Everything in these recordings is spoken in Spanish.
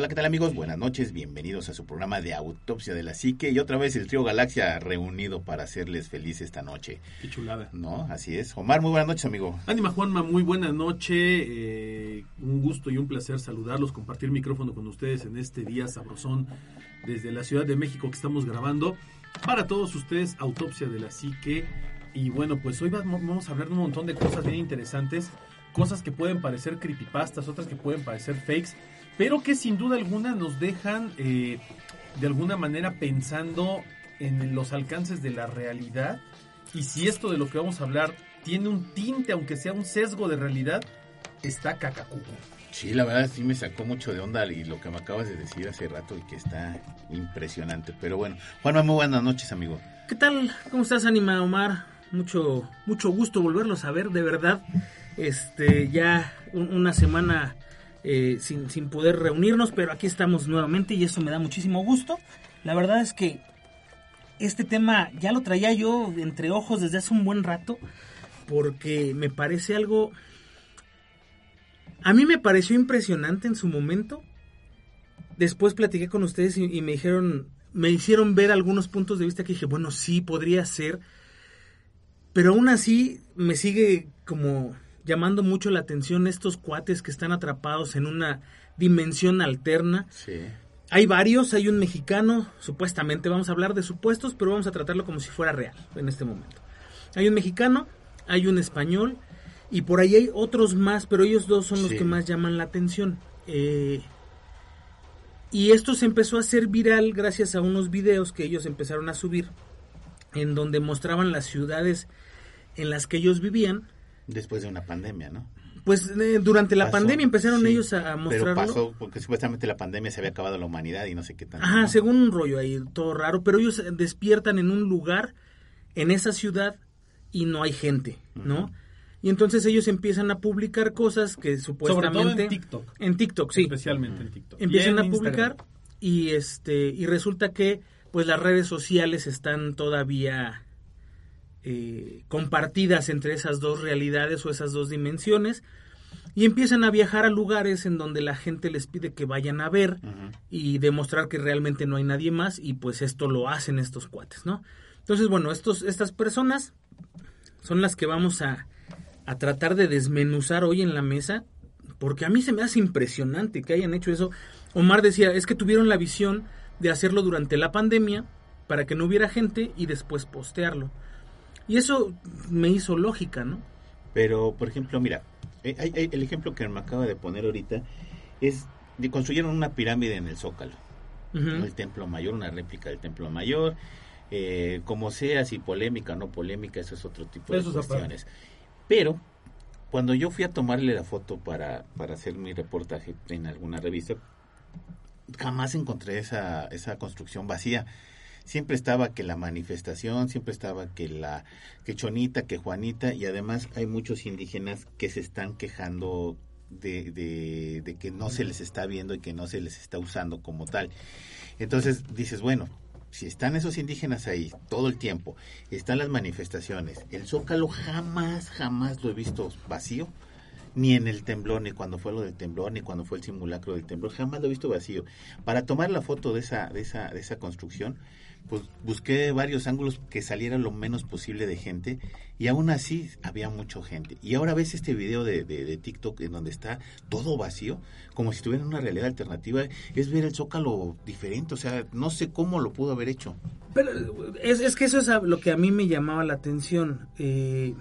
Hola, ¿qué tal amigos? Buenas noches, bienvenidos a su programa de Autopsia de la Psique y otra vez el trío Galaxia reunido para hacerles feliz esta noche. Qué chulada. ¿No? Así es. Omar, muy buenas noches, amigo. Ánima Juanma, muy buena noche. Eh, un gusto y un placer saludarlos, compartir micrófono con ustedes en este día sabrosón desde la Ciudad de México que estamos grabando. Para todos ustedes, Autopsia de la Psique. Y bueno, pues hoy vamos a hablar de un montón de cosas bien interesantes. Cosas que pueden parecer creepypastas, otras que pueden parecer fakes pero que sin duda alguna nos dejan eh, de alguna manera pensando en los alcances de la realidad y si esto de lo que vamos a hablar tiene un tinte, aunque sea un sesgo de realidad, está cacacuco. Sí, la verdad sí me sacó mucho de onda y lo que me acabas de decir hace rato y que está impresionante. Pero bueno, Juanma, muy buenas noches, amigo. ¿Qué tal? ¿Cómo estás, Anima Omar? Mucho, mucho gusto volverlos a ver, de verdad. Este, ya una semana eh, sin, sin poder reunirnos, pero aquí estamos nuevamente y eso me da muchísimo gusto. La verdad es que este tema ya lo traía yo entre ojos desde hace un buen rato, porque me parece algo... A mí me pareció impresionante en su momento. Después platiqué con ustedes y, y me dijeron, me hicieron ver algunos puntos de vista que dije, bueno, sí, podría ser. Pero aún así me sigue como llamando mucho la atención estos cuates que están atrapados en una dimensión alterna. Sí. Hay varios, hay un mexicano, supuestamente, vamos a hablar de supuestos, pero vamos a tratarlo como si fuera real en este momento. Hay un mexicano, hay un español y por ahí hay otros más, pero ellos dos son los Sí. que más llaman la atención. Eh, y esto se empezó a hacer viral gracias a unos videos que ellos empezaron a subir, en donde mostraban las ciudades en las que ellos vivían. Después de una pandemia, ¿no? Pues eh, durante la Pasó, pandemia empezaron sí, ellos a, a mostrarlo. Pero pasó porque supuestamente la pandemia se había acabado la humanidad y no sé qué tanto. Ajá, ¿no? según un rollo ahí, todo raro, pero ellos despiertan en un lugar, en esa ciudad, y no hay gente, ¿no? Y entonces ellos empiezan a publicar cosas que Sobre supuestamente... todo en TikTok. En TikTok, sí. Especialmente en TikTok. Empiezan Y a publicar Instagram. y este y resulta que pues las redes sociales están todavía eh, compartidas entre esas dos realidades o esas dos dimensiones y empiezan a viajar a lugares en donde la gente les pide que vayan a ver y demostrar que realmente no hay nadie más y pues esto lo hacen estos cuates, ¿no? Entonces, bueno, estos, estas personas son las que vamos a, a tratar de desmenuzar hoy en la mesa, porque a mí se me hace impresionante que hayan hecho eso. Omar decía, es que tuvieron la visión de hacerlo durante la pandemia para que no hubiera gente y después postearlo. Y eso me hizo lógica, ¿no? Pero, por ejemplo, mira, eh, hay- hay- el ejemplo que me acaba de poner ahorita es de construyeron una pirámide en el Zócalo, el Templo Mayor, una réplica del Templo Mayor, eh, como sea, si polémica o no polémica, eso es otro tipo de Eso cuestiones. Pero, cuando yo fui a tomarle la foto para, para hacer mi reportaje en alguna revista, jamás encontré esa, esa construcción vacía. Siempre estaba que la manifestación, siempre estaba que la que Chonita, que Juanita, y además hay muchos indígenas que se están quejando de, de, de que no se les está viendo y que no se les está usando como tal. Entonces dices, bueno, si están esos indígenas ahí todo el tiempo, están las manifestaciones, el Zócalo jamás, jamás lo he visto vacío, ni en el temblor, ni cuando fue lo del temblor, ni cuando fue el simulacro del temblor, jamás lo he visto vacío. Para tomar la foto de esa, de esa, de esa construcción, pues busqué varios ángulos que saliera lo menos posible de gente y aún así había mucha gente. Y ahora ves este video de, de, de TikTok en donde está todo vacío, como si estuviera en una realidad alternativa, es ver el zócalo diferente, o sea, no sé cómo lo pudo haber hecho. Pero es, es que eso es lo que a mí me llamaba la atención. Eh,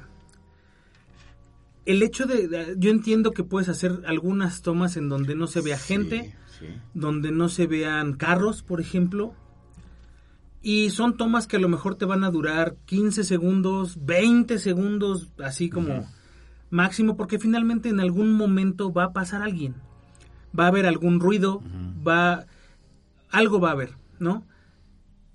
el hecho de, yo entiendo que puedes hacer algunas tomas en donde no se vea Sí, gente, sí. donde no se vean carros, por ejemplo. Y son tomas que a lo mejor te van a durar 15 segundos, 20 segundos, así como máximo, porque finalmente en algún momento va a pasar alguien. Va a haber algún ruido, va algo va a haber, ¿no?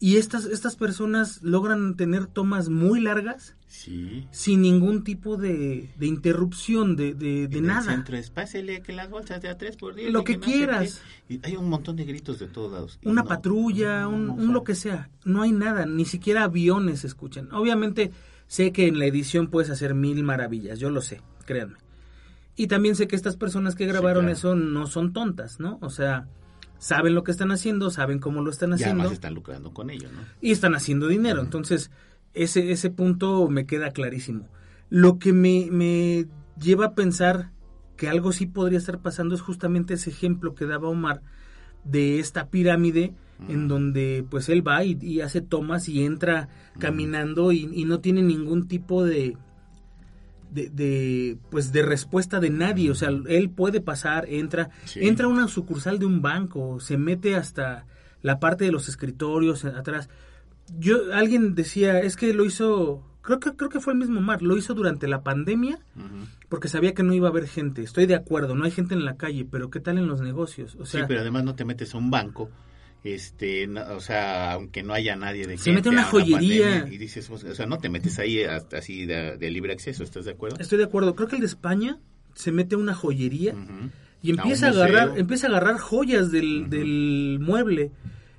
Y estas estas personas logran tener tomas muy largas Sí. sin ningún tipo de, de interrupción, de, de, de En el nada. centro es, pásele que las bolsas de a tres por diez. Lo que quieras. qué". Y hay un montón de gritos de todos lados. Una no, patrulla, no, un, no, lo que sea. No hay nada, ni siquiera aviones se escuchan. Obviamente sé que en la edición puedes hacer mil maravillas, yo lo sé, créanme. Y también sé que estas personas que grabaron claro. eso no son tontas, ¿no? O sea, saben lo que están haciendo, saben cómo lo están Y haciendo además están lucrando con ello, ¿no? y están haciendo dinero. Entonces, ese, ese punto me queda clarísimo. Lo que me, me lleva a pensar que algo sí podría estar pasando es justamente ese ejemplo que daba Omar de esta pirámide en donde pues él va y, y hace tomas y entra caminando y, y no tiene ningún tipo de, de, de, pues de respuesta de nadie, o sea, él puede pasar, entra, Sí. entra a una sucursal de un banco, se mete hasta la parte de los escritorios atrás. Yo alguien decía, es que lo hizo, creo que creo que fue el mismo Mar, lo hizo durante la pandemia porque sabía que no iba a haber gente. Estoy de acuerdo, no hay gente en la calle, pero ¿qué tal en los negocios? O sea, sí, pero además no te metes a un banco, este, no- o sea, aunque no haya nadie de Se mete una joyería. y dices, o sea, no te metes ahí así de, de libre acceso, ¿estás de acuerdo? estoy de acuerdo. Creo que el de España se mete a una joyería y empieza a, agarrar empieza a agarrar joyas del, del mueble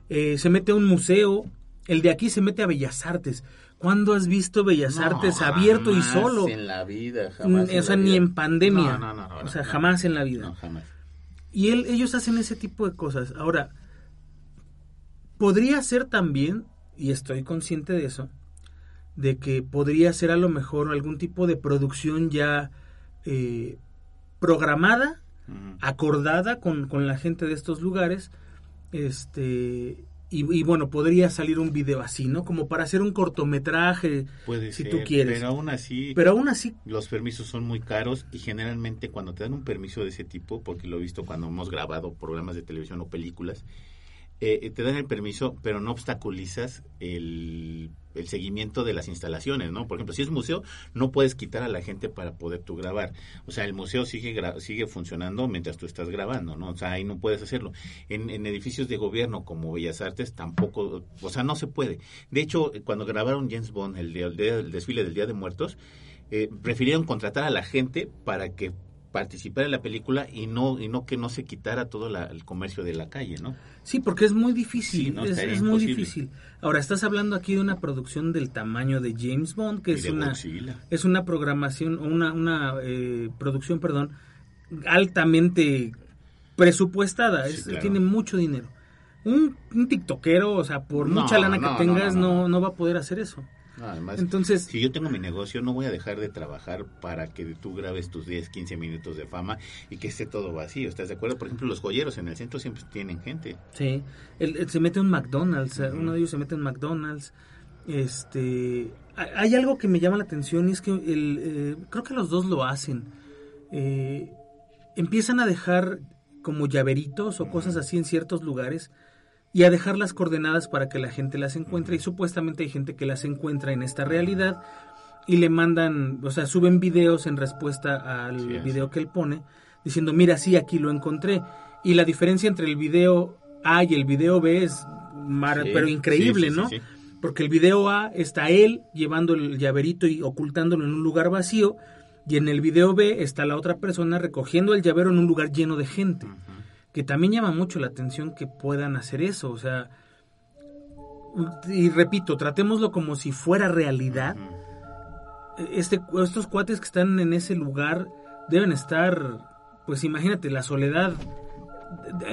Eh, se mete a un museo el de aquí se mete a Bellas Artes ¿cuándo has visto Bellas No, Artes abierto y solo? en la vida, Mm, jamás. o en sea ni vida. en pandemia No, no, no, no, o sea jamás en la vida No, jamás. y él, ellos hacen ese tipo de cosas. Ahora, podría ser también, y estoy consciente de eso, de que podría ser a lo mejor algún tipo de producción ya eh, programada, acordada con, con la gente de estos lugares, este... Y, y bueno, podría salir un video así, ¿no? Como para hacer un cortometraje, Puede si ser, tú quieres. Pero aún así, Pero aún así, los permisos son muy caros y generalmente cuando te dan un permiso de ese tipo, porque lo he visto cuando hemos grabado programas de televisión o películas, eh, te dan el permiso, pero no obstaculizas el, el seguimiento de las instalaciones, ¿no? Por ejemplo, si es museo, no puedes quitar a la gente para poder tú grabar. O sea, el museo sigue sigue funcionando mientras tú estás grabando, ¿no? O sea, ahí no puedes hacerlo. En, en edificios de gobierno como Bellas Artes tampoco, o sea, no se puede. De hecho, cuando grabaron James Bond, el, día- desfile del Día de Muertos, eh, prefirieron contratar a la gente para que participara en la película y no y no que no se quitara todo la- el comercio de la calle, ¿no? Sí, porque es muy difícil, Sí, no, es, muy difícil. Ahora, estás hablando aquí de una producción del tamaño de James Bond, que Y es una, Godzilla. es una programación, una, una eh, producción, perdón, altamente presupuestada, Sí, es- claro. tiene mucho dinero. Un, un tiktokero, o sea, por No, mucha lana no, que tengas, no. no va a poder hacer eso. No, además, Entonces, si yo tengo mi negocio, no voy a dejar de trabajar para que tú grabes tus 10, 15 minutos de fama y que esté todo vacío. ¿Estás de acuerdo? Por ejemplo, los joyeros en el centro siempre tienen gente. Sí, él, él se mete en McDonald's, uno de ellos se mete en McDonald's. Este, hay- hay algo que me llama la atención y es que el, eh, creo que los dos lo hacen. Eh, empiezan a dejar como llaveritos o cosas así en ciertos lugares y a dejar las coordenadas para que la gente las encuentre y supuestamente hay gente que las encuentra en esta realidad y le mandan, o sea, suben videos en respuesta al Sí, video que él pone diciendo, mira, sí, aquí lo encontré. Y la diferencia entre el video A y el video B es mar- Sí, pero increíble, sí, ¿no? Porque el video A está él llevando el llaverito y ocultándolo en un lugar vacío y en el video B está la otra persona recogiendo el llavero en un lugar lleno de gente. Que también llama mucho la atención que puedan hacer eso, o sea, y repito, tratémoslo como si fuera realidad. Este, estos cuates que están en ese lugar deben estar, pues imagínate, la soledad.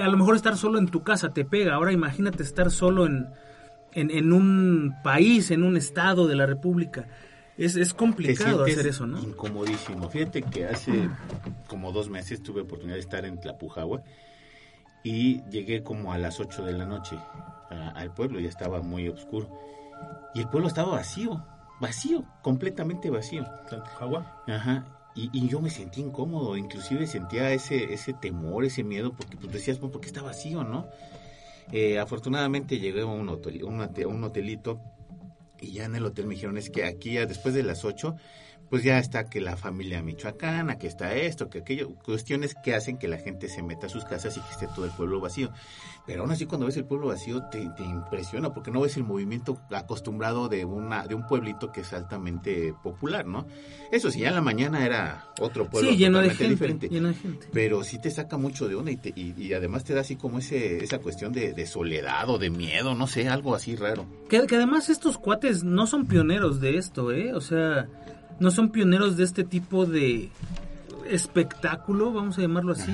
A lo mejor estar solo en tu casa te pega. Ahora imagínate estar solo en, en, en un país, en un estado de la República. Es, es complicado hacer eso, ¿no? Incomodísimo. Fíjate que hace como dos meses tuve oportunidad de estar en Tlapujahua y llegué como a las 8 de la noche a- al pueblo, ya estaba muy oscuro. Y el pueblo estaba vacío, vacío, completamente vacío. Agua. Ajá. Y, y yo me sentí incómodo, inclusive sentía ese, ese temor, ese miedo, porque pues decías, pues, porque está vacío, ¿no? Eh, afortunadamente llegué a un, hotel, un, hotel- un hotelito y ya en el hotel me dijeron es que aquí ya después de las 8 pues ya está que la familia michoacana, que está esto, que aquello, cuestiones que hacen que la gente se meta a sus casas y que esté todo el pueblo vacío. Pero aún así cuando ves el pueblo vacío te, te impresiona porque no ves el movimiento acostumbrado de una de un pueblito que es altamente popular, ¿no? Eso sí, ya en la mañana era otro pueblo Sí, lleno de gente, diferente lleno de gente. pero sí te saca mucho de onda y, te- y, y además te da así como ese esa cuestión de, de soledad o de miedo, no sé, algo así raro. Que, que además estos cuates no son pioneros de esto, ¿eh? O sea, no son pioneros de este tipo de espectáculo, vamos a llamarlo así.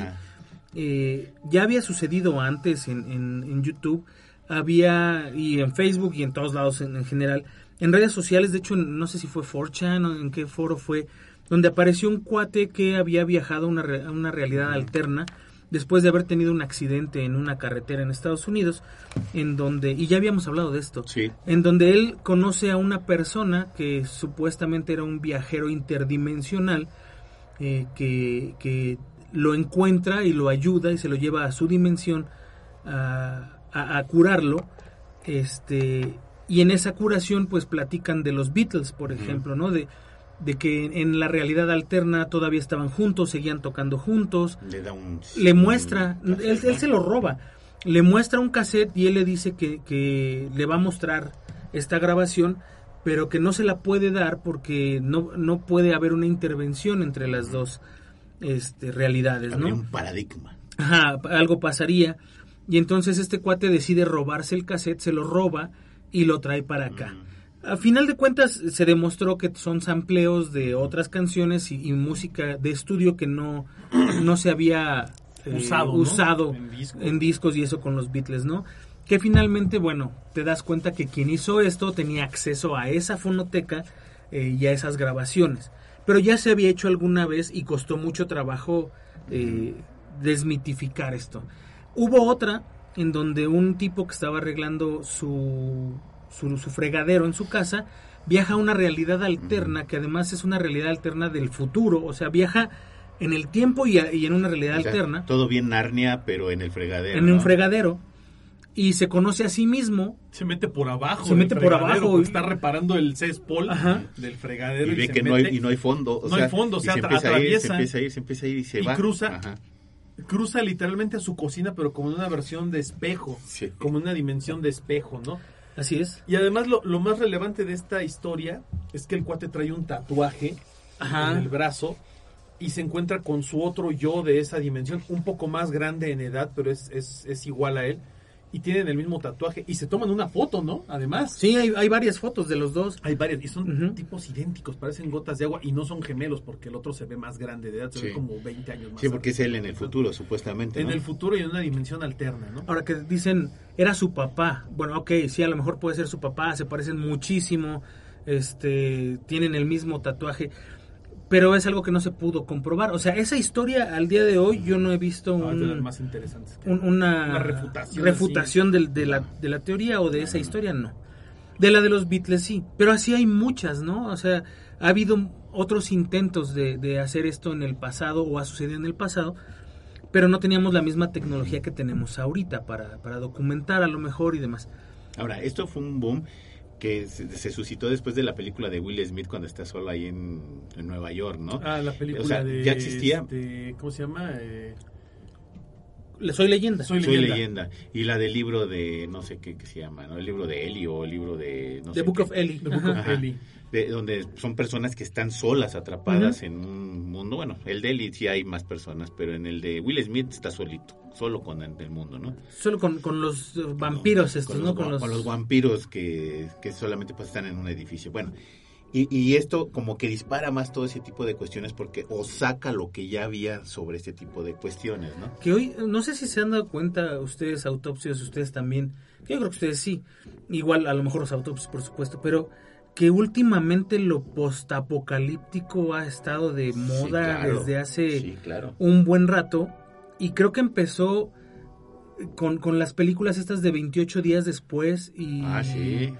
Eh, ya había sucedido antes en, en- en YouTube, había, y en Facebook y en todos lados en, en general, en redes sociales, de hecho, no sé si fue 4chan o en qué foro fue, donde apareció un cuate que había viajado a una, una realidad alterna después de haber tenido un accidente en una carretera en Estados Unidos, en donde, y ya habíamos hablado de esto, Sí. en donde él conoce a una persona que supuestamente era un viajero interdimensional eh, que, que lo encuentra y lo ayuda y se lo lleva a su dimensión a, a- a curarlo este y en esa curación pues platican de los Beatles por ejemplo no de, de que en la realidad alterna todavía estaban juntos seguían tocando juntos Le da un le muestra, un- él, él se lo roba, le muestra un cassette y él le dice que, que le va a mostrar esta grabación, pero que no se la puede dar porque no, no puede haber una intervención entre las dos este, realidades, Habría ¿no? un paradigma. Ajá, algo pasaría. Y entonces este cuate decide robarse el cassette, se lo roba y lo trae para acá. A final de cuentas se demostró que son sampleos de otras canciones y, y música de estudio que no, no se había eh, Usado, ¿no? usado En discos. en discos y eso con los Beatles, ¿no? Que finalmente, bueno, te das cuenta que quien hizo esto tenía acceso a esa fonoteca eh, y a esas grabaciones. Pero ya se había hecho alguna vez y costó mucho trabajo eh, desmitificar esto. Hubo otra en donde un tipo que estaba arreglando su, su, su fregadero en su casa viaja a una realidad alterna que además es una realidad alterna del futuro, o sea, viaja en el tiempo y, a- y en una realidad O sea, alterna Todo bien Narnia, pero en el fregadero. en un ¿no? fregadero y se conoce a sí mismo Se mete por abajo. Se mete por abajo y- Está reparando el céspol Ajá. del fregadero. Y ve se que no hay, y no hay fondo. o No hay sea, fondo, o y sea, se empieza a ir, se atraviesa empieza a ir, se empieza a ir y se y va. cruza. Ajá. Cruza literalmente a su cocina, pero como en una versión de espejo. Sí. Como en una dimensión de espejo, ¿no? Así es Y además lo, lo más relevante de esta historia es que el cuate trae un tatuaje Ajá. en el brazo y se encuentra con su otro yo de esa dimensión, un poco más grande en edad, pero es, es, es igual a él. Y tienen el mismo tatuaje y se toman una foto, ¿no? Además. sí hay, hay varias fotos de los dos Hay varias, y son tipos idénticos, parecen gotas de agua y no son gemelos porque el otro se ve más grande de edad, se Sí. ve como 20 años más. Sí, porque es él en el futuro, supuestamente. En el futuro y en una dimensión alterna, ¿no? ahora que dicen era su papá bueno ok sí a lo mejor puede ser su papá se parecen muchísimo este tienen el mismo tatuaje pero es algo que no se pudo comprobar o sea esa historia al día de hoy yo no he visto Ah, un- más interesantes. que- un- una, Una refutación refutación del- de, la, de la teoría o de esa historia, no. De la de los Beatles, sí. Pero así hay muchas, ¿no? O sea, ha habido otros intentos de, de hacer esto en el pasado o ha sucedido en el pasado, pero no teníamos la misma tecnología que tenemos ahorita para, para documentar a lo mejor y demás. Ahora, esto fue un boom que se, se suscitó después de la película de Will Smith cuando está solo ahí en, en Nueva York, ¿no? Ah, la película O sea, de... ya existía. este, ¿Cómo se llama? Eh, Soy leyenda. Soy Soy leyenda. leyenda. Y la del libro de, no sé qué, qué se llama, ¿no? El libro de Eli o el libro de... No The sé Book qué. of Eli. The Book Ajá. of. Eli. De- donde son personas que están solas, atrapadas en un mundo. Bueno, el de Eli sí hay más personas, pero en el de Will Smith está solito, solo con el mundo, ¿no? Solo con, con los eh, vampiros Con estos, los ¿no? Con los... con los vampiros que, que solamente pues están en un edificio. Bueno, y, y esto como que dispara más todo ese tipo de cuestiones porque o saca lo que ya había sobre este tipo de cuestiones, ¿no? Que hoy, no sé si se han dado cuenta ustedes, autopsios, ustedes también, yo creo que ustedes sí, igual a lo mejor los autopsios, por supuesto, pero que últimamente lo postapocalíptico ha estado de Sí, moda claro. desde hace Sí, claro. un buen rato y creo que empezó con, con las películas estas de 28 días después y Ah, sí.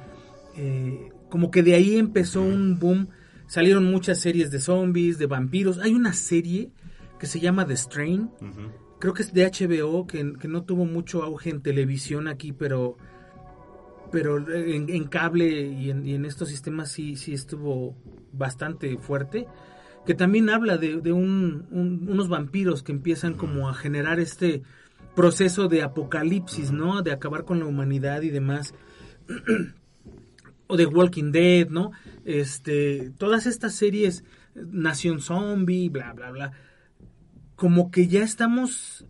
eh, como que de ahí empezó un boom salieron muchas series de zombies, de vampiros. Hay una serie que se llama The Strain. Creo que es de HBO, que, que no tuvo mucho auge en televisión aquí, pero pero en, en cable y en, y en estos sistemas sí, sí estuvo bastante fuerte. Que también habla de, de un- un- unos vampiros que empiezan como a generar este proceso de apocalipsis, ¿no? De acabar con la humanidad y demás. o de Walking Dead, ¿no? Este, todas estas series, Nación Zombie, bla, bla, bla, como que ya estamos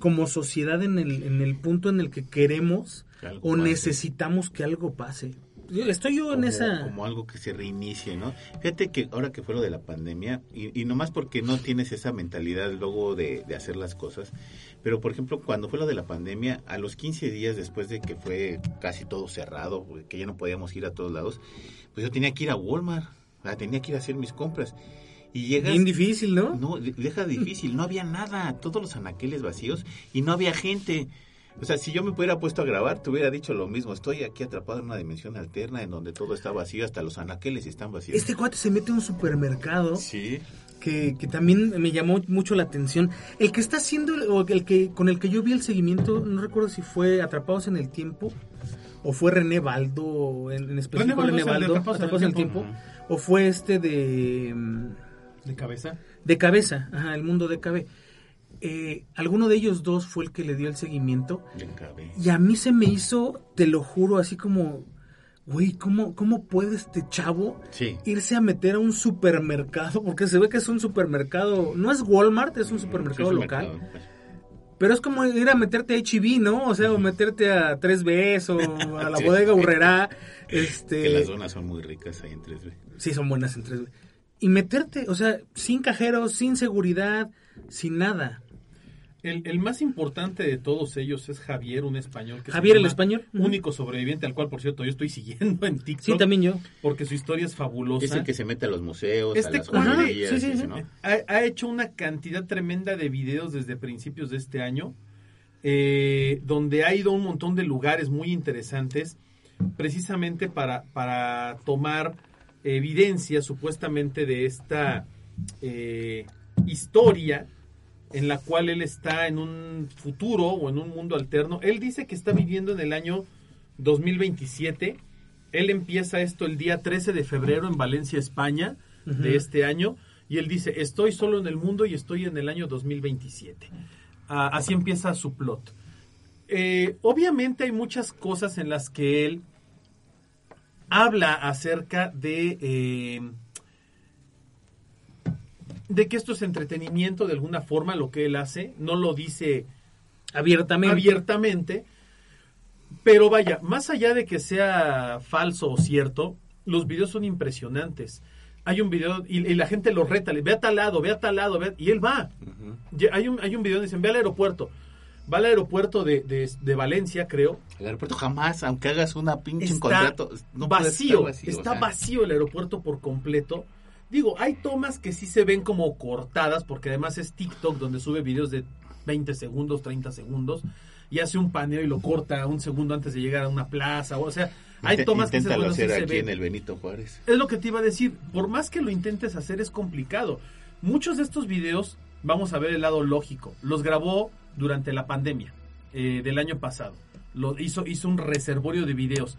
como sociedad en el, en el punto en el que queremos o necesitamos que algo pase. Estoy yo en como, esa... como algo que se reinicie, ¿no? Fíjate que ahora que fue lo de la pandemia, y, y nomás porque no tienes esa mentalidad luego de, de hacer las cosas, pero por ejemplo, cuando fue lo de la pandemia, a los 15 días después de que fue casi todo cerrado, que ya no podíamos ir a todos lados, pues yo tenía que ir a Walmart, tenía que ir a hacer mis compras. Y llegas... Bien difícil, ¿no? No, de- deja difícil, no había nada, todos los anaqueles vacíos y no había gente. O sea, si yo me hubiera puesto a grabar, te hubiera dicho lo mismo. Estoy aquí atrapado en una dimensión alterna en donde todo está vacío, hasta los anaqueles están vacíos. Este cuate se mete a un supermercado Sí, que, que también me llamó mucho la atención. El que está haciendo, o el que con el que yo vi el seguimiento, no recuerdo si fue Atrapados en el Tiempo o fue René Baldo, en, en específico Baldo René el de Baldo, Atrapados en el Atrapados en el Tiempo. Tiempo, o fue este de... De cabeza. De cabeza, ajá, el mundo de KB. Eh, alguno de ellos dos fue el que le dio el seguimiento. Y a mí se me hizo, te lo juro, así como, güey, ¿cómo, ¿cómo puede este chavo Sí. irse a meter a un supermercado? Porque se ve que es un supermercado, no es Walmart, es un supermercado Sí, local. pues. Pero es como ir a meterte a HB, ¿no? O sea, o meterte a 3Bs o a la Sí. bodega Urrera. Este, Que las zonas son muy ricas ahí en 3B. Sí, son buenas en 3B. Y meterte, o sea, sin cajeros, sin seguridad, sin nada. El, el más importante de todos ellos es Javier, un español. Que Javier el español. Único sobreviviente, al cual, por cierto, yo estoy siguiendo en TikTok. Sí, también yo. Porque su historia es fabulosa. Es el que se mete a los museos, a Este las joyerías, sí, sí, sí. ¿no? ha, ha hecho una cantidad tremenda de videos desde principios de este año, eh, donde ha ido a un montón de lugares muy interesantes, precisamente para, para tomar evidencia supuestamente de esta eh, historia en la cual él está en un futuro o en un mundo alterno. Él dice que está viviendo en el año 2027. Él empieza esto el día 13 de febrero en Valencia, España, de este año. Y él dice, estoy solo en el mundo y estoy en el año 2027. Ah, así empieza su plot. Eh, obviamente hay muchas cosas en las que él habla acerca de... eh, de que esto es entretenimiento de alguna forma lo que él hace, no lo dice Abiertamente. abiertamente. Pero vaya, más allá de que sea falso o cierto, los videos son impresionantes. Hay un video y, y la gente lo reta, le ve a tal lado, ve a tal lado, ve y él va. Hay un, hay un video donde dicen, ve al aeropuerto. Va al aeropuerto de, de- de Valencia, creo. El aeropuerto jamás, aunque hagas una pinche Está contrato, no vacío, está o sea. vacío el aeropuerto por completo. Digo, hay tomas que sí se ven como cortadas, porque además es TikTok donde sube videos de 20 segundos, 30 segundos, y hace un paneo y lo corta un segundo antes de llegar a una plaza, o sea, hay tomas que sí hacer se aquí ven. en el Benito Juárez. Es lo que te iba a decir, por más que lo intentes hacer es complicado. Muchos de estos videos, vamos a ver el lado lógico, los grabó durante la pandemia eh, del año pasado. Lo, hizo, hizo un reservorio de videos.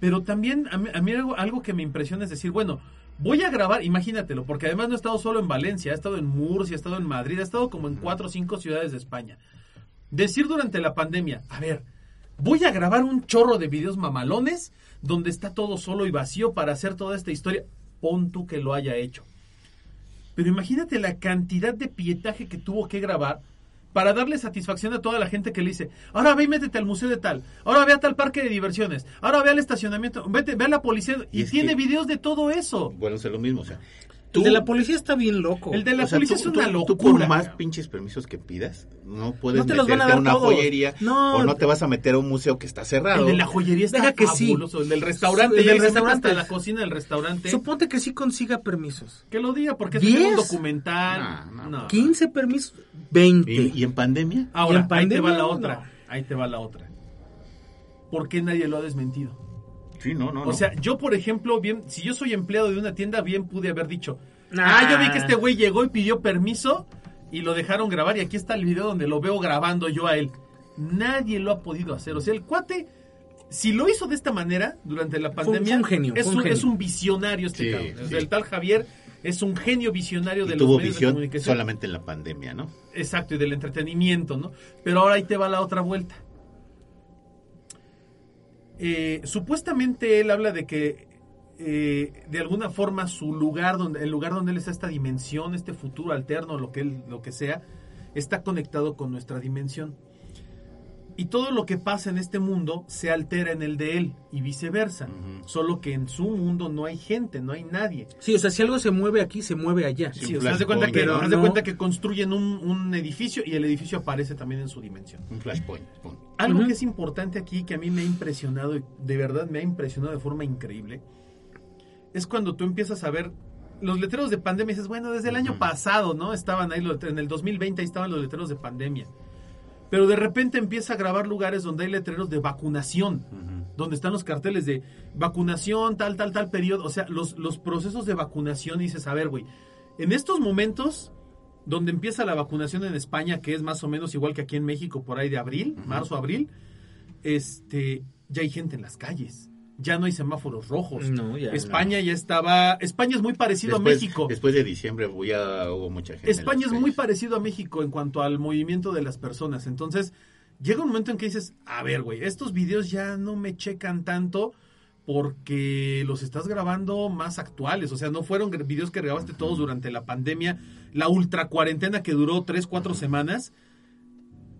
Pero también a mí, a mí algo, algo que me impresiona es decir, bueno, voy a grabar, imagínatelo, porque además no he estado solo en Valencia, ha estado en Murcia, ha estado en Madrid, ha estado como en cuatro o cinco ciudades de España. Decir durante la pandemia, a ver, voy a grabar un chorro de videos mamalones donde está todo solo y vacío para hacer toda esta historia. Pon tú que lo haya hecho. Pero imagínate la cantidad de pietaje que tuvo que grabar para darle satisfacción a toda la gente que le dice, ahora ve y métete al museo de tal, ahora ve a tal parque de diversiones, ahora ve al estacionamiento, vete, ve a la policía y, Y tiene videos de todo eso. Bueno, es lo mismo, o sea, El de la policía está bien loco. El de la o sea, policía tú- es una tú- locura. Tú por más cabrón. pinches permisos que pidas, no puedes No te los van a una todos. joyería No. o no te vas a meter a un museo que está cerrado. El de la joyería está Deja que sí. fabuloso, el del restaurante, El del restaurante. hasta la cocina del restaurante. Suponte que sí consiga permisos. Que lo diga porque es ¿Diez? un documental. No, no. No. 15 permisos, 20. ¿Y, y en pandemia? Ahora, ¿Y en ahí te va la otra. No. Ahí te va la otra. ¿Por qué nadie lo ha desmentido? Sí, no, no, O no. sea, yo, por ejemplo, bien, si yo soy empleado de una tienda, bien pude haber dicho, Ah. ah, yo vi que este güey llegó y pidió permiso y lo dejaron grabar y aquí está el video donde lo veo grabando yo a él. Nadie lo ha podido hacer. O sea, el cuate, si lo hizo de esta manera durante la Fue- pandemia, fue un genio, es, fue un un, genio. es un visionario este Sí, cabrón. O sí. sea, el tal Javier es un genio visionario Y de tuvo los medios de visión comunicación. solamente en la pandemia, ¿no? Exacto, y del entretenimiento, ¿no? Pero ahora ahí te va la otra vuelta. Eh, supuestamente él habla de que eh, de alguna forma su lugar donde el lugar donde él está esta dimensión este futuro alterno lo que él, lo que sea está conectado con nuestra dimensión y todo lo que pasa en este mundo se altera en el de él y viceversa solo que en su mundo no hay gente no hay nadie Sí, o sea, si algo se mueve aquí, se mueve allá. Sí, o sea, haz de cuenta que, haz de ¿no? cuenta que construyen un, un edificio y el edificio aparece también en su dimensión. Un flashpoint. Algo que es importante aquí, que a mí me ha impresionado, y de verdad me ha impresionado de forma increíble, es cuando tú empiezas a ver los letreros de pandemia y dices, bueno, desde el año pasado, ¿no? Estaban ahí, los- en el 2020 ahí estaban los letreros de pandemia. Pero de repente empieza a grabar lugares donde hay letreros de vacunación, donde están los carteles de vacunación, tal, tal, tal periodo. O sea, los, los procesos de vacunación, y dices, a ver, güey, en estos momentos donde empieza la vacunación en España, que es más o menos igual que aquí en México, por ahí de abril, Ujú. marzo, abril, este, ya hay gente en las calles. Ya no hay semáforos rojos. No, ya España ya estaba. España es muy parecido Después, a México. después de diciembre ya hubo mucha gente. en España es muy parecido a México en cuanto al movimiento de las personas. Entonces, llega un momento en que dices, a ver, güey, estos videos ya no me checan tanto porque los estás grabando más actuales. O sea, no fueron videos que grabaste todos durante la pandemia, la ultra cuarentena que duró tres, cuatro semanas.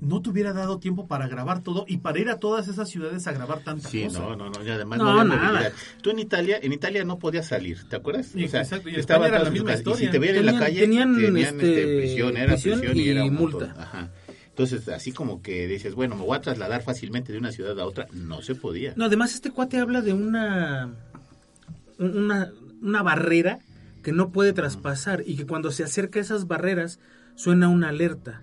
No te hubiera dado tiempo para grabar todo y para ir a todas esas ciudades a grabar tanta Sí, cosa. no, no, no, y además No, no, había nada. movilidad. Tú en Italia, en Italia no podías salir, ¿te acuerdas? Sí, exacto, y estaba era la misma Y historia. si te veían en la calle, tenían, tenían, este, este, prisión, era prisión prisión y, y era un montón. multa. Ajá. Entonces, así como que dices, bueno, me voy a trasladar fácilmente de una ciudad a otra, no se podía. No, además este cuate habla de una, una, una barrera que no puede traspasar y que cuando se acerca a esas barreras suena una alerta.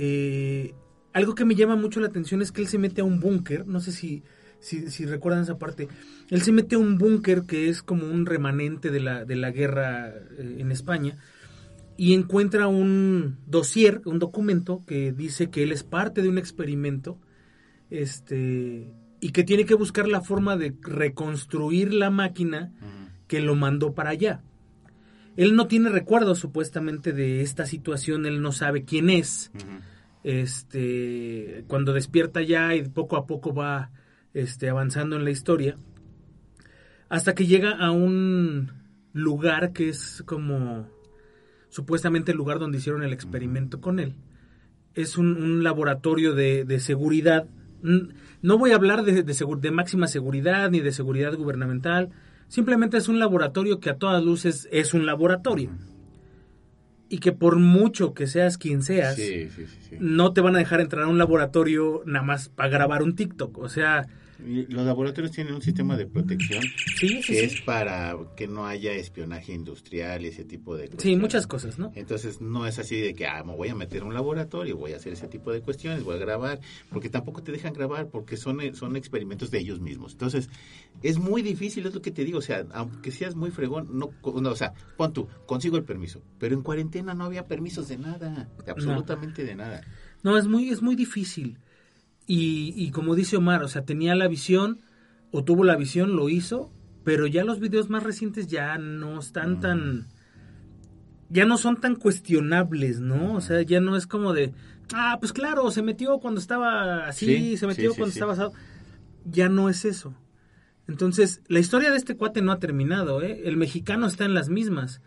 Eh, algo que me llama mucho la atención es que él se mete a un búnker, no sé si, si, si recuerdan esa parte, él se mete a un búnker que es como un remanente de la, de la guerra eh, en España y encuentra un dossier, un documento que dice que él es parte de un experimento este y que tiene que buscar la forma de reconstruir la máquina que lo mandó para allá. Él no tiene recuerdos supuestamente de esta situación, él no sabe quién es. Este, cuando despierta ya y poco a poco va este avanzando en la historia hasta que llega a un lugar que es como supuestamente el lugar donde hicieron el experimento con él. Es un, un laboratorio de, de seguridad. No voy a hablar de, de, segur- de máxima seguridad ni de seguridad gubernamental. Simplemente es un laboratorio que a todas luces es un laboratorio. Y que por mucho que seas quien seas, Sí, sí, sí, sí. no te van a dejar entrar a un laboratorio nada más para grabar un TikTok. O sea, Los laboratorios tienen un sistema de protección sí, sí, que sí. es para que no haya espionaje industrial y ese tipo de cosas. Sí, muchas cosas, ¿no? Entonces no es así de que ah, me voy a meter a un laboratorio, voy a hacer ese tipo de cuestiones, voy a grabar, porque tampoco te dejan grabar porque son, eh, son experimentos de ellos mismos. Entonces es muy difícil, es lo que te digo, o sea, aunque seas muy fregón, no, no, o sea, pon tú, consigo el permiso, pero en cuarentena no había permisos de nada, de absolutamente de nada. No, es muy, es muy difícil. Y, y como dice Omar, o sea, tenía la visión, o tuvo la visión, lo hizo, pero ya los videos más recientes ya no están tan... Ya no son tan cuestionables, ¿no? O sea, ya no es como de, ah, pues claro, se metió cuando estaba así, Sí, se metió sí, cuando sí. estaba asado. Ya no es eso. Entonces, la historia de este cuate no ha terminado, ¿eh? El mexicano está en las mismas.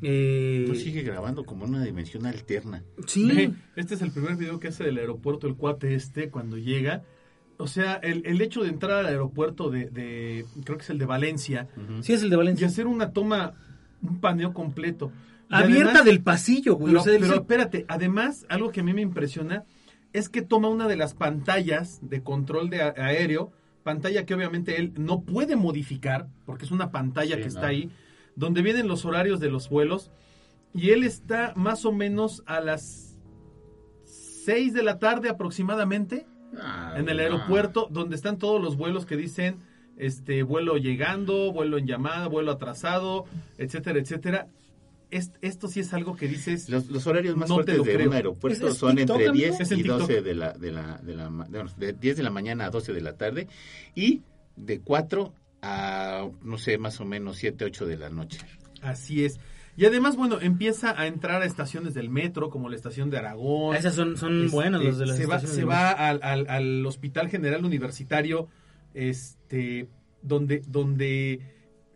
Eh, Pues sigue grabando como en una dimensión alterna. sí. Este es el primer video que hace del aeropuerto el cuate este cuando llega. O sea, el, el hecho de entrar al aeropuerto de, de- creo que es el de Valencia. Sí, es el de y Valencia. hacer una toma, un paneo completo. Y Abierta además- del pasillo, güey. Pero, o sea, él pero se- espérate, además, algo que a mí me impresiona es que toma una de las pantallas de control de a- aéreo, pantalla que obviamente él no puede modificar, porque es una pantalla Sí, que no. está ahí, donde vienen los horarios de los vuelos, y él está más o menos a las 6 de la tarde aproximadamente Ah, en el aeropuerto, donde están todos los vuelos que dicen este vuelo llegando, vuelo en llamada, vuelo atrasado, etcétera, etcétera. Es- esto sí es algo que dices, Los, los horarios más No te fuertes lo de creo. un aeropuerto ¿Es- es son TikTok, entre amigo? 10 Es en y TikTok. 12 de la, de la, de la, de 10 de la mañana a 12 de la tarde y de 4 a, no sé, más o menos 7, 8 de la noche. así es. Y además, bueno, empieza a entrar a estaciones del metro, como la estación de Aragón. Esas son, son Este, buenas los de las se va, se de va al, al- al Hospital General Universitario, este, donde, donde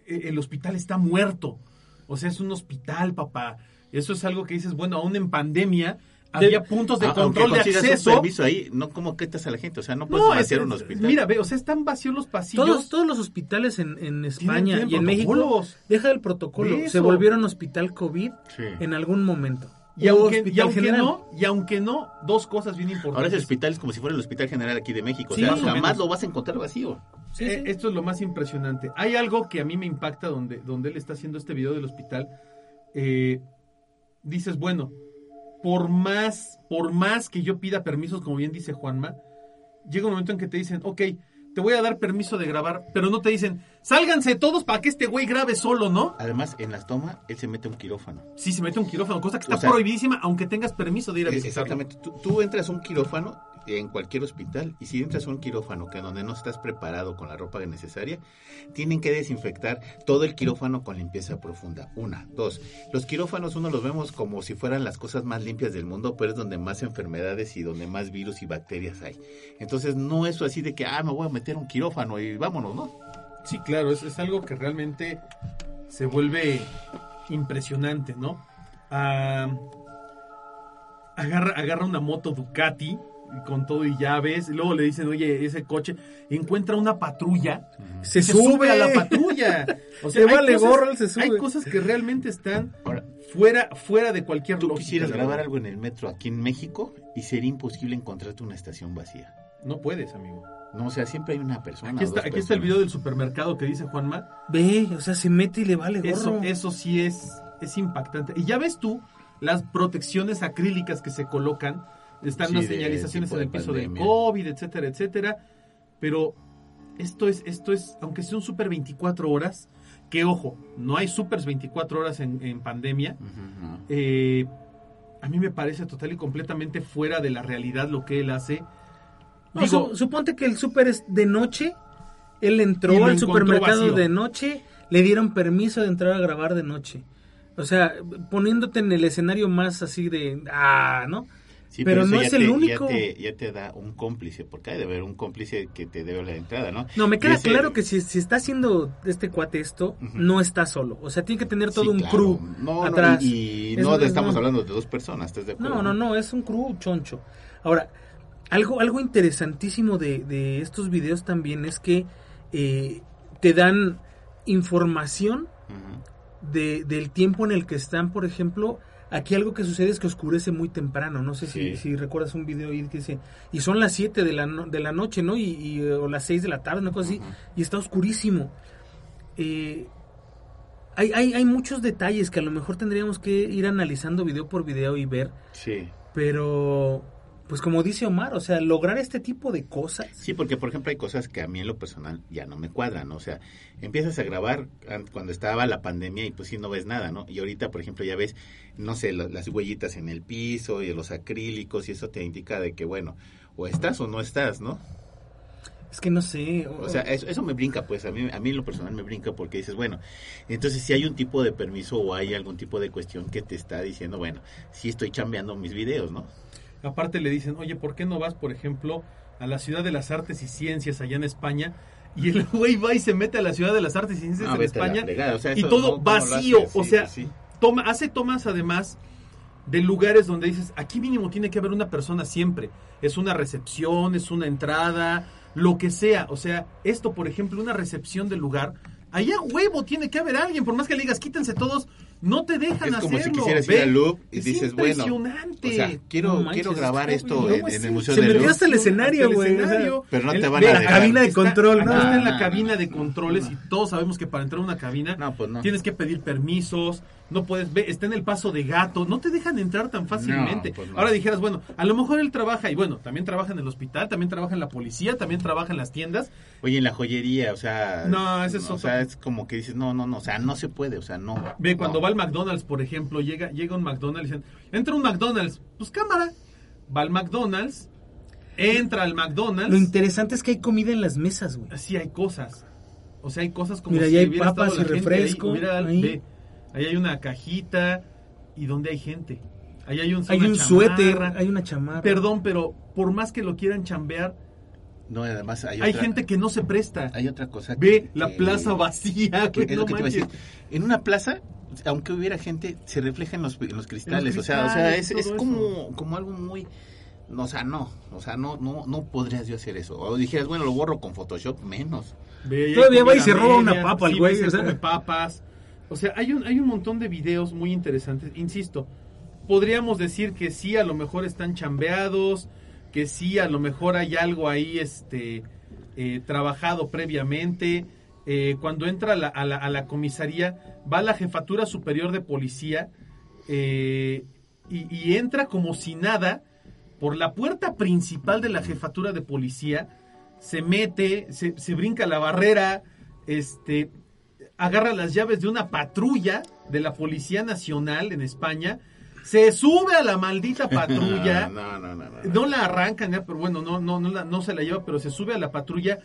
eh, el hospital está muerto. O sea, es un hospital, papá. Eso es algo que dices, bueno, aún en pandemia había puntos de Ah, control de acceso. permiso ahí, no como quitas a la gente, o sea, no puedes No, es, vaciar un hospital. mira, ve, o sea, están vacíos los pasillos. Todos, todos los hospitales en, en España y en México deja el protocolo. Eso. Se volvieron hospital COVID Sí. en algún momento. Y aunque, y no, y aunque no, dos cosas bien importantes. Ahora ese hospital es como si fuera el Hospital General aquí de México, Sí, o sea, jamás menos. lo vas a encontrar vacío. Sí, Eh, sí. Esto es lo más impresionante. Hay algo que a mí me impacta donde, donde él está haciendo este video del hospital. Eh, dices, bueno, por más, por más que yo pida permisos, como bien dice Juanma, llega un momento en que te dicen, ok, te voy a dar permiso de grabar, pero no te dicen, sálganse todos para que este güey grabe solo, ¿no? Además, en las tomas, él se mete a un quirófano. Sí, se mete un quirófano, cosa que está O sea, prohibidísima, aunque tengas permiso de ir a Eh, visitarlo. Exactamente. Tú, tú entras a un quirófano en cualquier hospital y si entras a un quirófano que donde no estás preparado con la ropa necesaria, tienen que desinfectar todo el quirófano con limpieza profunda. Una, dos. Los quirófanos uno los vemos como si fueran las cosas más limpias del mundo, pero es donde más enfermedades y donde más virus y bacterias hay. Entonces no es así de que, ah, me voy a meter un quirófano y vámonos, ¿no? Sí, claro, es, es algo que realmente se vuelve impresionante, ¿no? Ah, agarra, agarra una moto Ducati con todo y llaves, y luego le dicen, oye, ese coche, encuentra una patrulla, se, se sube a la patrulla. O Se hay vale cosas- gorro, se sube. Hay cosas que realmente están fuera, fuera de cualquier tú lógica. quisieras grabar algo en el metro aquí en México y sería imposible encontrarte una estación vacía. No puedes, amigo. No, o sea, siempre hay una persona. Aquí está, aquí está el video del supermercado que dice Juanma. Ve, o sea, se mete y le vale gorro. Eso, eso sí es, es impactante. Y ya ves tú las protecciones acrílicas que se colocan. Están Sí, las de señalizaciones en el piso del. COVID, etcétera, etcétera. Pero esto es, esto es, aunque sea un super 24 horas, que ojo, no hay supers 24 horas en, en pandemia. Eh, a mí me parece total y completamente fuera de la realidad lo que él hace. No, Digo, su- suponte que el súper es de noche. Él entró al supermercado vacío. de noche. Le dieron permiso de entrar a grabar de noche. O sea, poniéndote en el escenario más así de. Ah, ¿no? Sí, Pero no es el único. Ya te, ya te da un cómplice, porque hay de haber un cómplice que te debe la entrada, ¿no? No, me queda ese- claro que si, si está haciendo este cuate esto, no está solo. O sea, tiene que tener todo Sí, un claro. crew No, no, atrás. y Es- no es- estamos no. hablando de dos personas, ¿estás de acuerdo? No, no, no, es un crew choncho. Ahora, algo, algo interesantísimo de, de estos videos también es que eh, te dan información de, del tiempo en el que están, por ejemplo, aquí algo que sucede es que oscurece muy temprano, no sé si, Sí. si recuerdas un video ahí que dice, y son las 7 de la, no- de la noche, ¿no? Y, y, eh, o las 6 de la tarde, una cosa así, Ujú. y está oscurísimo. Eh, hay, hay, hay muchos detalles que a lo mejor tendríamos que ir analizando video por video y ver, Sí. pero, pues como dice Omar, o sea, lograr este tipo de cosas. Sí, porque por ejemplo hay cosas que a mí en lo personal ya no me cuadran, ¿no? o sea, empiezas a grabar an- cuando estaba la pandemia y pues sí no ves nada, ¿no? Y ahorita, por ejemplo, ya ves, no sé, las huellitas en el piso y los acrílicos y eso te indica de que, bueno, o estás o no estás, ¿no? Es que no sé. O sea, eso, eso me brinca, pues, a mí, a mí en lo personal me brinca porque dices, bueno, entonces si hay un tipo de permiso o hay algún tipo de cuestión que te está diciendo, bueno, sí estoy chambeando mis videos, ¿no? Aparte le dicen, oye, ¿por qué no vas, por ejemplo, a la ciudad de las artes y ciencias allá en España? Y el güey va y se mete a la ciudad de las artes y ciencias No, en vete a la España fregada, o sea, y todo no- ¿cómo lo vacío. o sea, sí. toma, hace tomas además de lugares donde dices, aquí mínimo tiene que haber una persona siempre. Es una recepción, es una entrada, lo que sea. O sea, esto, por ejemplo, una recepción del lugar, allá huevo tiene que haber alguien, por más que le digas, quítense todos, No te dejan Es como si hacerlo. quisieras ir al Louvre y Es dices, bueno, impresionante. O sea, quiero, No manches, quiero grabar esto en, en el Museo Se del metió Louvre. hasta el escenario, Hasta el güey, o sea, escenario. pero no te van a la dejar. cabina de Está- control. no, No, está en la cabina no, de controles y todos sabemos que para entrar a una cabina No, pues no. tienes que pedir permisos, no puedes ver, está en el paso de gato, no te dejan entrar tan fácilmente. No, pues no. Ahora dijeras, bueno, a lo mejor él trabaja y bueno, también trabaja en el hospital, también trabaja en la policía, también trabaja en las tiendas. Oye, en la joyería, o sea... No, ese es O sea, es como que dices, no, no, no, o sea, no se puede, o sea, no. Ve, cuando no. va al McDonald's, por ejemplo, llega, llega un McDonald's y dicen, entra un McDonald's, pues cámara, va al McDonald's, entra al McDonald's. Lo interesante es que hay comida en las mesas, güey. sí hay cosas. O sea, hay cosas como Mira, si ya hay hubiera papas estado la y gente ahí, refresco, hubiera- ahí. ve, ahí hay una cajita y donde hay gente. Ahí hay un, Hay una un chamarra. suéter, hay una chamarra. Perdón, pero por más que lo quieran chambear, No, además hay, hay otra- gente que no se presta. Hay otra cosa Ve que- la que- plaza vacía, que güey, es lo no que te iba a decir. manches. En una plaza, aunque hubiera gente, se refleja en los, en los cristales. o sea, o sea, es, es como, como algo muy... no, o sea, no. O sea, no, no, no podrías yo hacer eso. O dijeras, bueno, lo borro con Photoshop, menos. Ve, ahí Todavía hay va y se roba una papa el sí, güey, se o sea. come papas. O sea, hay un, hay un montón de videos muy interesantes. Insisto, podríamos decir que sí, a lo mejor están chambeados, que sí, a lo mejor hay algo ahí este eh, trabajado previamente. Eh, cuando entra a la, a la- a la comisaría, va a la jefatura superior de policía eh, y, y entra como si nada por la puerta principal de la jefatura de policía, se mete, se, se brinca la barrera, este, agarra las llaves de una patrulla de la Policía Nacional en España, se sube a la maldita patrulla, No, no, la arrancan, pero bueno, no, no, no se la lleva, pero se sube a la patrulla.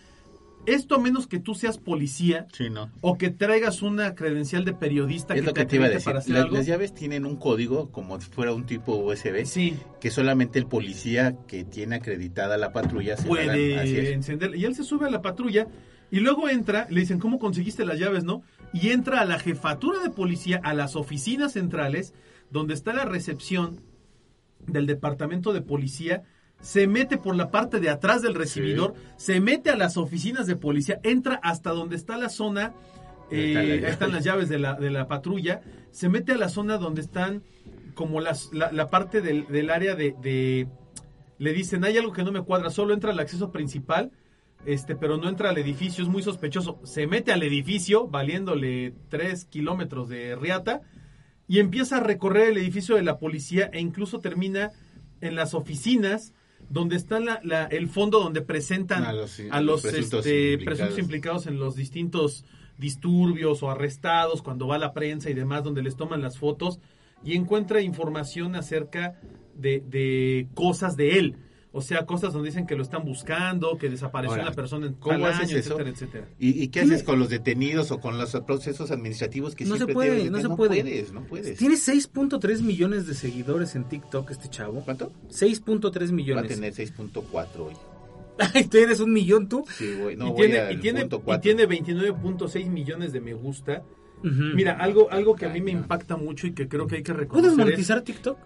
Esto a menos que tú seas policía Sí, no. o que traigas una credencial de periodista Es que lo te que te iba a decir. para hacer Las, algo. las llaves tienen un código como si fuera un tipo USB Sí, que solamente el policía que tiene acreditada la patrulla se puede encender. Y él se sube a la patrulla y luego entra, le dicen, ¿cómo conseguiste las llaves, no? Y entra a la jefatura de policía, a las oficinas centrales, donde está la recepción del departamento de policía, se mete por la parte de atrás del recibidor, se mete a las oficinas de policía, entra hasta donde está la zona, eh, están las ahí llaves. están las llaves de la, de la patrulla, se mete a la zona donde están como las, la, la parte del, del área de, de- Le dicen, hay algo que no me cuadra, solo entra al acceso principal, este, pero no entra al edificio, es muy sospechoso. Se mete al edificio, valiéndole tres kilómetros de riata, y empieza a recorrer el edificio de la policía e incluso termina en las oficinas donde está la- la- el fondo donde presentan A los- a los presuntos este, implicados. presuntos implicados en los distintos disturbios o arrestados, cuando va la prensa y demás, donde les toman las fotos y encuentra información acerca de, de cosas de él. O sea, cosas donde dicen que lo están buscando, que desapareció Ahora, una persona en ¿cómo tal haces año, eso? etcétera, etcétera. ¿Y, y qué haces con los detenidos o con los procesos administrativos que No se puede, debes no se puede. puedes, no puedes. Tiene 6.3 millones de seguidores en TikTok este chavo. ¿Cuánto? 6.3 Va a millones. tener 6.4 hoy. Ay, tú eres un millón tú. Sí, güey. No, y, voy tiene, y, tiene, punto y tiene 29.6 millones de me gusta. Mira, algo, algo que a mí me impacta mucho y que creo que hay que reconocer. ¿Puedes es- monetizar TikTok?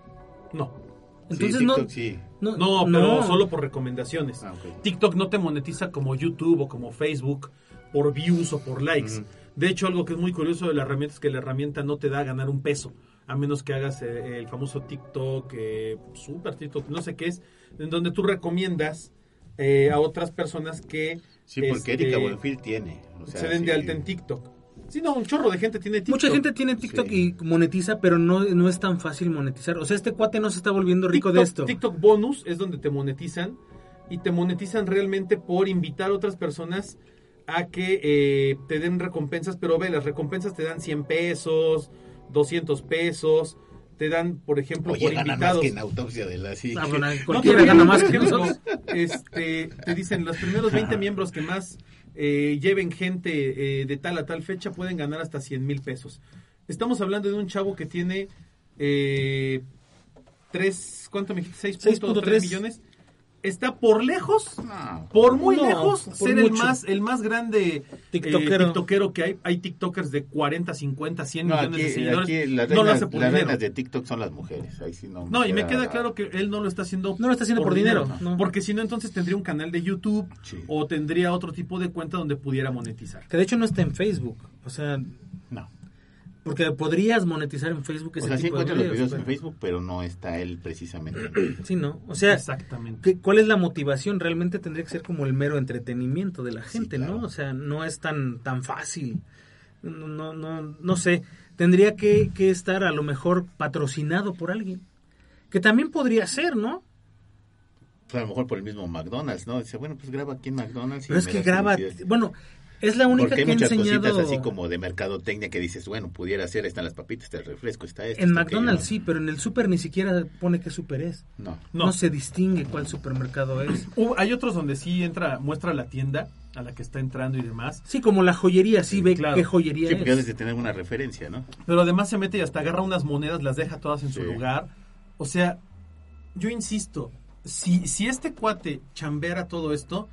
No. Entonces sí, no, TikTok, sí. no. No, pero solo por recomendaciones. Ah, ok. TikTok no te monetiza como YouTube o como Facebook por views o por likes. De hecho, algo que es muy curioso de la herramienta es que la herramienta no te da a ganar un peso, a menos que hagas eh, el famoso TikTok, eh, super TikTok, no sé qué es, en donde tú recomiendas eh, a otras personas que Sí, porque este, Erika Buenfil tiene. o sea, se den de alta en TikTok. Sí, no, un chorro de gente tiene TikTok. Mucha gente tiene TikTok Sí. y monetiza, pero no, no es tan fácil monetizar. O sea, este cuate no se está volviendo rico TikTok, de esto. TikTok Bonus es donde te monetizan y te monetizan realmente por invitar a otras personas a que eh, te den recompensas, pero ve, las recompensas te dan 100 pesos, 200 pesos, te dan, por ejemplo, Oye, por gana más invitados. que en autopsia de la sí. Ah, bueno, No, cualquiera pero, gana más que nosotros. Este, te dicen, los primeros 20 miembros que más eh, lleven gente eh, de tal a tal fecha pueden ganar hasta 100 mil pesos. Estamos hablando de un chavo que tiene eh, tres, ¿cuánto me dijiste? 6.3 6.3 millones. Está por lejos, No. por muy No, lejos, por ser el más, el más grande Tiktokero. eh, tiktokero que hay. Hay tiktokers de 40, 50, 100 No, millones aquí, de seguidores. aquí no lo hace por las dinero. reinas de TikTok son las mujeres. Ahí sí no, No, y me queda claro que él no lo está haciendo No lo está haciendo por dinero, no. Porque si no, entonces tendría un canal de YouTube Sí. o tendría otro tipo de cuenta donde pudiera monetizar. Que de hecho no está en Facebook. O sea. Porque podrías monetizar en Facebook O ese sea, sí tipo de encuentras los videos en pero- Facebook, pero no está él precisamente. Sí, ¿no? O sea, Exactamente. ¿qué- ¿cuál es la motivación? Realmente tendría que ser como el mero entretenimiento de la Sí, gente, claro. ¿no? O sea, no es tan, tan fácil. No, no, no, no sé. Tendría que, que estar a lo mejor patrocinado por alguien. Que también podría ser, ¿no? A lo mejor por el mismo McDonald's, ¿no? Dice, bueno, pues graba aquí en McDonald's. y Pero es que graba... Bueno, es la única Porque hay que ha muchas enseñado... cositas así como de mercadotecnia que dices, bueno, pudiera ser, están las papitas, está el refresco, está esto. En está McDonald's sí, pero en el super ni siquiera pone qué super es. No. No. No. se distingue cuál supermercado es. Uh, hay otros donde sí entra, muestra la tienda a la que está entrando y demás. Sí, como la joyería, sí, ve claro. qué joyería Sí, porque es. de tener una referencia, ¿no? Pero además se mete y hasta agarra unas monedas, las deja todas en su lugar. O sea, yo insisto, si, si este cuate chambera todo esto,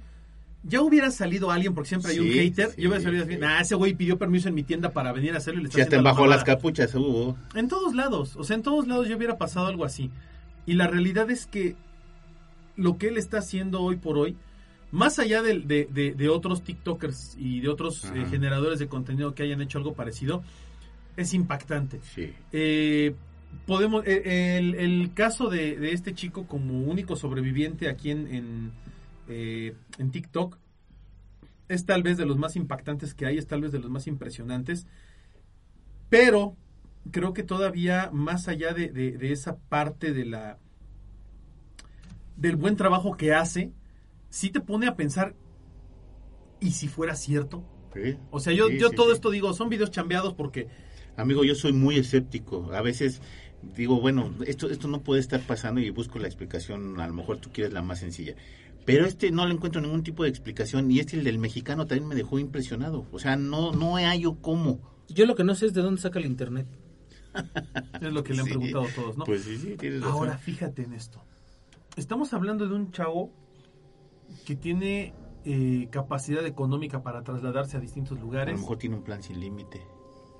ya hubiera salido alguien, porque siempre hay un Sí, hater, sí, yo hubiera salido así, sí. nah, ese güey pidió permiso en mi tienda para venir a hacerlo y le está haciendo la bajo las mamada". capuchas hubo. En todos lados, o sea, en todos lados yo hubiera pasado algo así. Y la realidad es que lo que él está haciendo hoy por hoy, más allá de, de- de- de otros TikTokers y de otros eh, generadores de contenido que hayan hecho algo parecido, es impactante. Sí. Eh, podemos eh, el, el caso de, de este chico como único sobreviviente aquí en, en, eh, en TikTok es tal vez de los más impactantes que hay, es tal vez de los más impresionantes, pero creo que todavía más allá de, de- de esa parte de la del buen trabajo que hace, sí te pone a pensar, ¿y si fuera cierto? Sí. O sea, yo, Sí, yo sí, todo esto digo, son videos chambeados porque Amigo, yo soy muy escéptico. A veces digo, bueno, esto, esto no puede estar pasando y busco la explicación. A lo mejor tú quieres la más sencilla. Pero este no le encuentro ningún tipo de explicación. Y este, el del mexicano, también me dejó impresionado. O sea, no, no hallo cómo. Yo lo que no sé es de dónde saca el internet. es lo que le han Sí. preguntado todos, ¿no? Pues sí, sí, tienes razón. Ahora, fíjate en esto. Estamos hablando de un chavo que tiene eh, capacidad económica para trasladarse a distintos a lugares, lo mejor tiene un plan sin límite.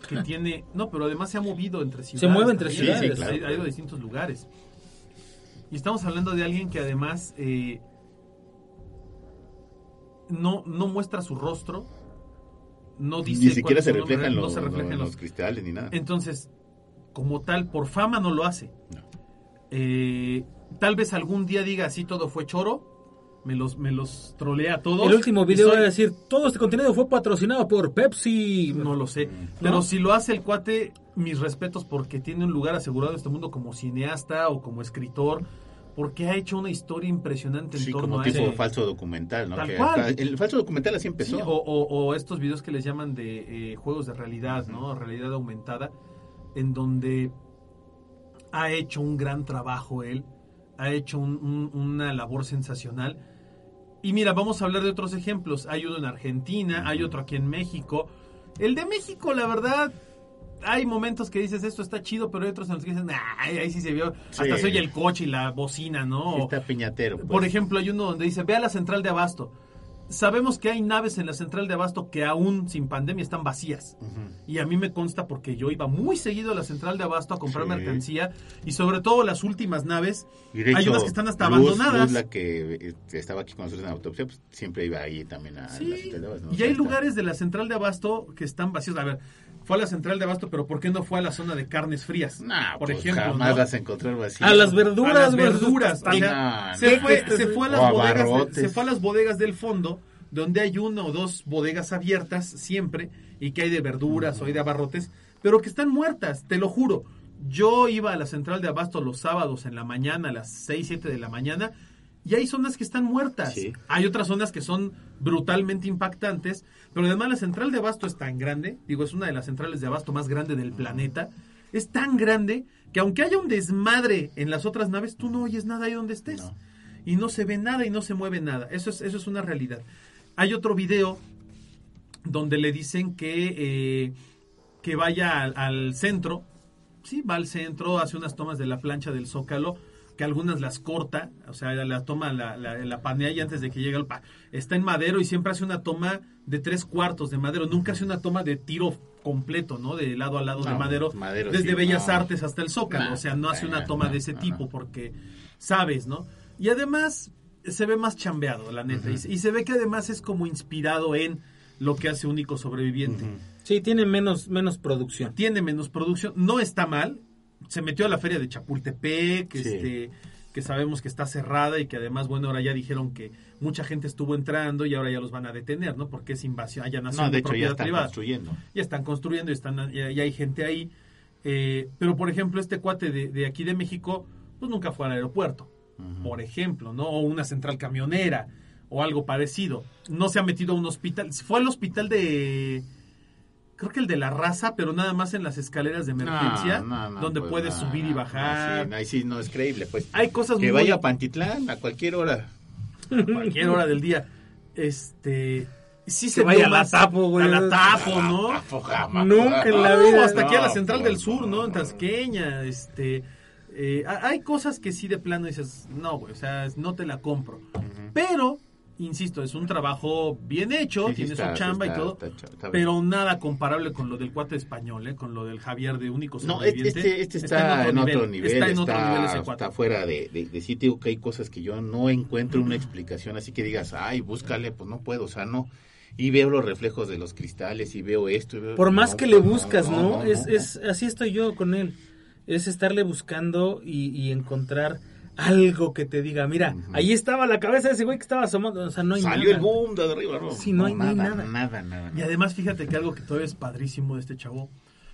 que tiene, no, pero además se ha movido entre ciudades. mueve entre ciudades. Sí, claro, Ha- ido a distintos lugares. Y estamos hablando de alguien que además eh, no, no muestra su rostro, no dice Ni siquiera se nombre refleja en los, no se refleja en los los cristales ni nada. entonces, como tal, por fama no lo hace. No. Eh, tal vez algún día diga así todo fue choro. Me los, me los trolea a todos. El último video soy- va a decir, todo este contenido fue patrocinado por Pepsi. No lo sé. Pero si lo hace el cuate, mis respetos porque tiene un lugar asegurado en este mundo como cineasta o como escritor. Porque ha hecho una historia impresionante en Sí, torno como a tipo eso. falso documental, ¿no? Tal Que cual. acá- el falso documental así Sí, empezó. o, o- o estos videos que les llaman de eh, juegos de realidad, ¿no? Realidad aumentada, en donde ha hecho un gran trabajo él, ha hecho un- un- una labor sensacional. Y mira, vamos a hablar de otros ejemplos. Hay uno en Argentina, hay otro aquí en México. El de México, la verdad, hay momentos que dices esto está chido, pero hay otros en los que dicen, "Ay, ahí sí se vio, Sí. hasta se oye el coche y la bocina, ¿no? Sí, está piñatero. pues. Por ejemplo, hay uno donde dice, ve a la central de abasto. Sabemos que hay naves en la central de abasto que aún sin pandemia están vacías. Y a mí me consta porque yo iba muy seguido a la central de abasto a comprar Sí. mercancía y sobre todo las últimas naves, Y de hay unas que están hasta Luz- abandonadas. Luz, la que eh, estaba aquí con nosotros en la autopsia, pues, siempre iba ahí también a a Sí, las centrales, ¿no? O y sea, hay está- lugares de la central de abasto que están vacíos. A ver, fue a la central de abasto, pero ¿por qué no fue a la zona de carnes frías? Nah, por pues, ejemplo, jamás ¿no? A las verduras, a las verduras. o Sí, sea, no, se, fue, se fue a las bodegas, se fue a las bodegas del fondo, donde hay una o dos bodegas abiertas siempre, y que hay de verduras o hay de abarrotes, pero que están muertas, te lo juro. Yo iba a la central de abasto los sábados en la mañana, a las 6, 7 de la mañana, y hay zonas que están muertas. Sí. Hay otras zonas que son brutalmente impactantes, pero además la central de abasto es tan grande, digo, es una de las centrales de abasto más grande del planeta, es tan grande que aunque haya un desmadre en las otras naves, tú no oyes nada ahí donde estés. No. Y no se ve nada y no se mueve nada. Eso es, eso es una realidad. Hay otro video donde le dicen que, eh, que vaya al, al centro. Sí, va al centro, hace unas tomas de la plancha del Zócalo, que algunas las corta, o sea, la toma, la, la, la panea y antes de que llegue al... Pa está en madero y siempre hace una toma de tres cuartos de madero, nunca hace una toma de tiro completo, ¿no? De lado a lado de madero, madero desde sí, Bellas no. Artes hasta el Zócalo, No, o sea, no hace una no, toma de ese tipo porque sabes, ¿no? Y además se ve más chambeado, la neta, y, y se ve que además es como inspirado en lo que hace Único Sobreviviente. Sí, tiene menos, menos producción. tiene menos producción, no está mal, se metió a la feria de Chapultepec, Sí. este, que sabemos que está cerrada y que además, bueno, ahora ya dijeron que mucha gente estuvo entrando y ahora ya los van a detener, ¿no? Porque es invasión, allanación No, de de hecho ya propiedad están privada. construyendo. Ya están construyendo, y están, ya, ya hay gente ahí. Eh, pero, por ejemplo, este cuate de, de aquí de México, pues nunca fue al aeropuerto, por ejemplo, ¿no? O una central camionera, o algo parecido. No se ha metido a un hospital. Fue al hospital de... Creo que el de la raza, pero nada más en las escaleras de emergencia, No, no, no, donde pues, puedes subir y bajar. sí, ahí sí no es creíble, pues. Hay cosas que muy vaya a Pantitlán a cualquier hora. a cualquier hora del día. Este... Sí Que se vaya a la Tapo, güey. A la tapo, ¿no? Nunca en la vida. hasta aquí a la central pues, del sur, ¿no? En. Tasqueña, este... eh, ha- hay cosas que sí de plano dices, no, güey, o sea, no te la compro. Pero, insisto, es un trabajo bien hecho, Sí, sí tiene está, su chamba y está, todo, está está pero nada comparable con lo del cuate español, ¿eh? Con lo del Javier de Único No, este, Sobreviviente. este está, en otro nivel, Está está, en otro nivel ese cuate. está fuera de, de, de sitio, que hay cosas que yo no encuentro una explicación, así que digas, ay, búscale, pues no puedo, o sea, no. Y veo los reflejos de los cristales y veo esto. y veo- Por más no, que le buscas, ¿no? no, es, no. es así estoy yo con él. Es estarle buscando y, y encontrar algo que te diga, mira, ahí estaba la cabeza de ese güey que estaba asomando, o sea, no hay Salió nada. el boom de arriba, ¿no? Sí, no hay- no hay nada, nada. nada, nada. Y además, fíjate que algo que todavía es padrísimo de este chavo,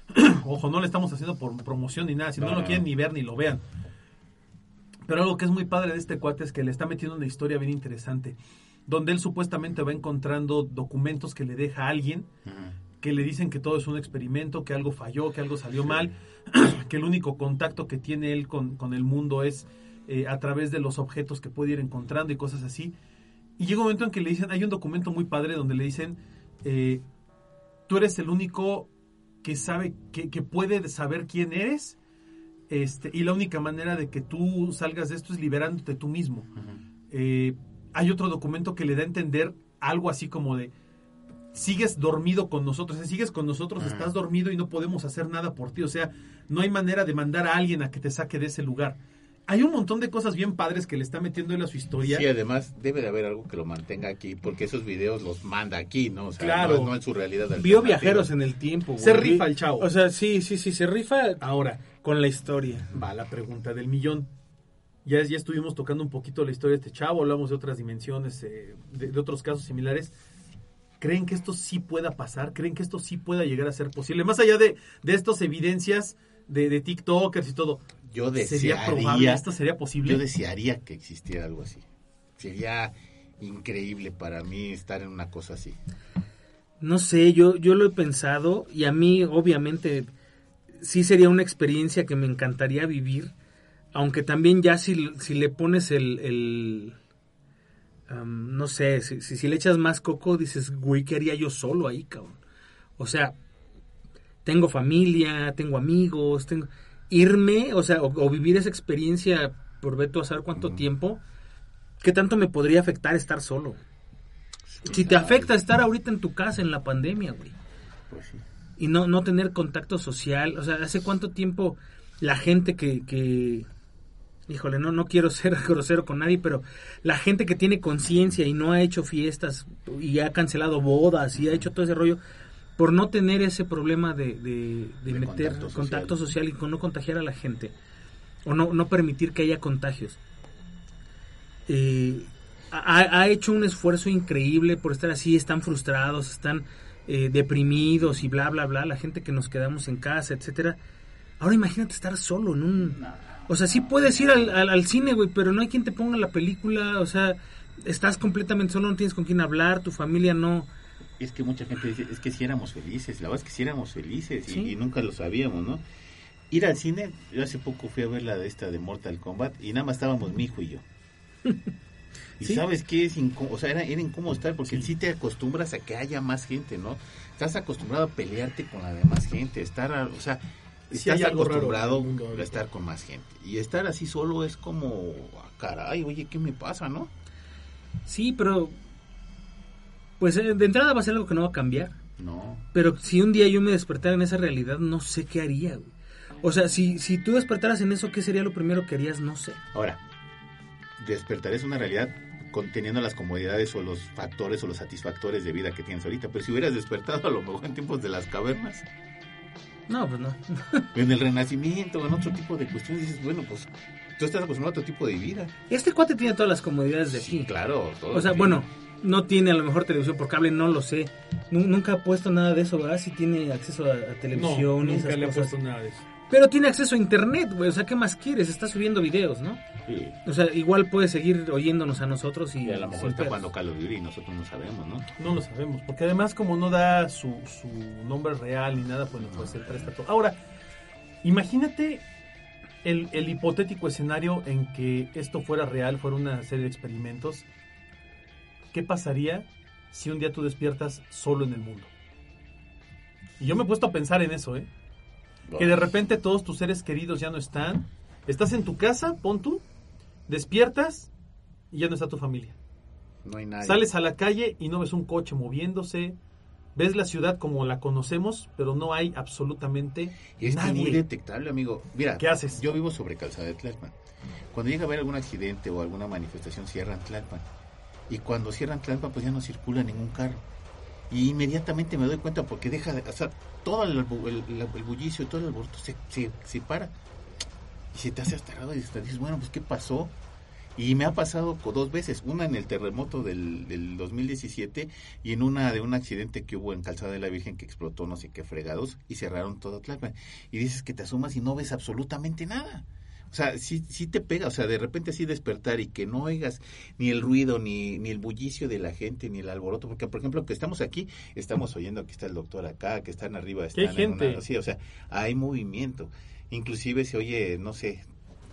ojo, no le estamos haciendo por promoción ni nada, si no, No, lo quieren ni ver ni lo vean. Pero algo que es muy padre de este cuate es que le está metiendo una historia bien interesante, donde él supuestamente va encontrando documentos que le deja a alguien, que le dicen que todo es un experimento, que algo falló, que algo salió mal, que el único contacto que tiene él con, con el mundo es eh, a través de los objetos que puede ir encontrando y cosas así. Y llega un momento en que le dicen, hay un documento muy padre donde le dicen, eh, tú eres el único que sabe, que, que puede saber quién eres, este, y la única manera de que tú salgas de esto es liberándote tú mismo. Eh, hay otro documento que le da a entender algo así como de, sigues dormido con nosotros, o sea, sigues con nosotros, estás dormido y no podemos hacer nada por ti, o sea, no hay manera de mandar a alguien a que te saque de ese lugar. Hay un montón de cosas bien padres que le está metiendo él a su historia. Sí, además debe de haber algo que lo mantenga aquí, porque esos videos los manda aquí, ¿no? O sea, Claro. no, no en su realidad. Vio viajeros en el tiempo, güey. Se rifa el chavo. O sea, sí, sí, sí, se rifa Ahora, con la historia. va la pregunta del millón. Ya, ya estuvimos tocando un poquito la historia de este chavo, hablamos de otras dimensiones, eh, de, de otros casos similares. ¿Creen que esto sí pueda pasar? ¿Creen que esto sí pueda llegar a ser posible? Más allá de, de estas evidencias de, de TikTokers y todo, Yo ¿sería probable? desearía, ¿Esto sería posible? yo desearía que existiera algo así. Sería increíble para mí estar en una cosa así. No sé, yo, yo lo he pensado y a mí obviamente sí sería una experiencia que me encantaría vivir, aunque también ya si, si le pones el, no sé, si, si, si le echas más coco, dices, güey, ¿qué haría yo solo ahí, cabrón? O sea, tengo familia, tengo amigos, tengo... Irme, o sea, o, o vivir esa experiencia por ver tú a saber cuánto tiempo, ¿qué tanto me podría afectar estar solo? Si te afecta estar ahorita en tu casa en la pandemia, güey, Pues sí. y no, no tener contacto social, o sea, ¿hace cuánto tiempo la gente que, que híjole, no, no quiero ser grosero con nadie, pero la gente que tiene conciencia y no ha hecho fiestas y ha cancelado bodas y ha hecho todo ese rollo por no tener ese problema de, de, de De meter contacto contacto social. social. y con no contagiar a la gente o no, no permitir que haya contagios. Eh, ha, ha hecho un esfuerzo increíble por estar así, están frustrados, están eh, deprimidos y bla, bla, bla, la gente que nos quedamos en casa, etcétera. Ahora imagínate estar solo en un... O sea, sí puedes ir al, al, al cine, güey, pero no hay quien te ponga la película, o sea, estás completamente solo, no tienes con quién hablar, tu familia no... Es que mucha gente dice, es que si éramos felices, la verdad es que si éramos felices y, Sí. y nunca lo sabíamos, ¿no? Ir al cine, yo hace poco fui a ver la de esta de Mortal Kombat y nada más estábamos mi hijo y yo. Y sabes qué es incómodo, o sea, era, era incómodo estar porque sí. te acostumbras a que haya más gente, ¿no? Estás acostumbrado a pelearte con la demás gente, estar, a- o sea, estás acostumbrado mundo a estar con más gente. Y estar así solo es como, ah, caray, oye, ¿qué me pasa, no? Sí, pero... Pues eh, de entrada va a ser algo que no va a cambiar. No. Pero si un día yo me despertara en esa realidad, no sé qué haría, güey. O sea, si, si tú despertaras en eso, ¿qué sería lo primero que harías? No sé. Ahora, despertar es una realidad con, teniendo las comodidades o los factores o los satisfactores de vida que tienes ahorita. Pero si hubieras despertado a lo mejor en tiempos de las cavernas, No, pues no. en el renacimiento o en otro tipo de cuestiones, dices, bueno, pues tú estás acostumbrado a otro tipo de vida. Este cuate tiene todas las comodidades de aquí. Claro. todo O sea, tiene- bueno, no tiene a lo mejor televisión por cable, no lo sé. Nu- Nunca ha puesto nada de eso, ¿verdad? Si tiene acceso a, a No, televisión y nunca esas le cosas. puesto nada de eso. Pero tiene acceso a internet, güey. O sea, ¿qué más quieres? Está subiendo videos, ¿no? Sí. O sea, igual puede seguir oyéndonos a nosotros y, Y a lo mejor está jugando Call of Duty y nosotros no sabemos, ¿no? No lo sabemos, porque además como no da su, su nombre real ni nada, pues no puede ser presta todo. Ahora, imagínate el, el hipotético escenario en que esto fuera real, fuera una serie de experimentos. ¿Qué pasaría si un día tú despiertas solo en el mundo? Y yo me he puesto a pensar en eso, ¿eh? Que de repente todos tus seres queridos ya no están. Estás en tu casa, pon tú, despiertas y ya no está tu familia. No hay nadie. Sales a la calle y no ves un coche moviéndose. Ves la ciudad como la conocemos, pero no hay absolutamente Y es nadie. muy detectable, amigo. Mira, ¿Qué haces? Yo vivo sobre calzada de Tlalpan. Cuando llega a haber algún accidente o alguna manifestación, cierran Tlalpan. Y cuando cierran Tlalpan, pues ya no circula ningún carro. Y inmediatamente me doy cuenta porque deja de. O todo el, el, el- bullicio y todo el alboroto se, se, se para. Y se te hace hasta raro y hasta dices, bueno, pues ¿qué pasó? Y me ha pasado dos veces, una en el terremoto del, del 2017 y en una de un accidente que hubo en Calzada de la Virgen que explotó no sé qué fregados y cerraron todo Tlalpan. Y dices que te asomas y no ves absolutamente nada. O sea, sí, sí te pega, o sea, de repente así despertar y que no oigas ni el ruido, ni, ni el bullicio de la gente, ni el alboroto, porque por ejemplo que estamos aquí, estamos oyendo que está el doctor acá, que están arriba, hay están en una- gente. sí, o sea, hay movimiento. Inclusive se oye, no sé,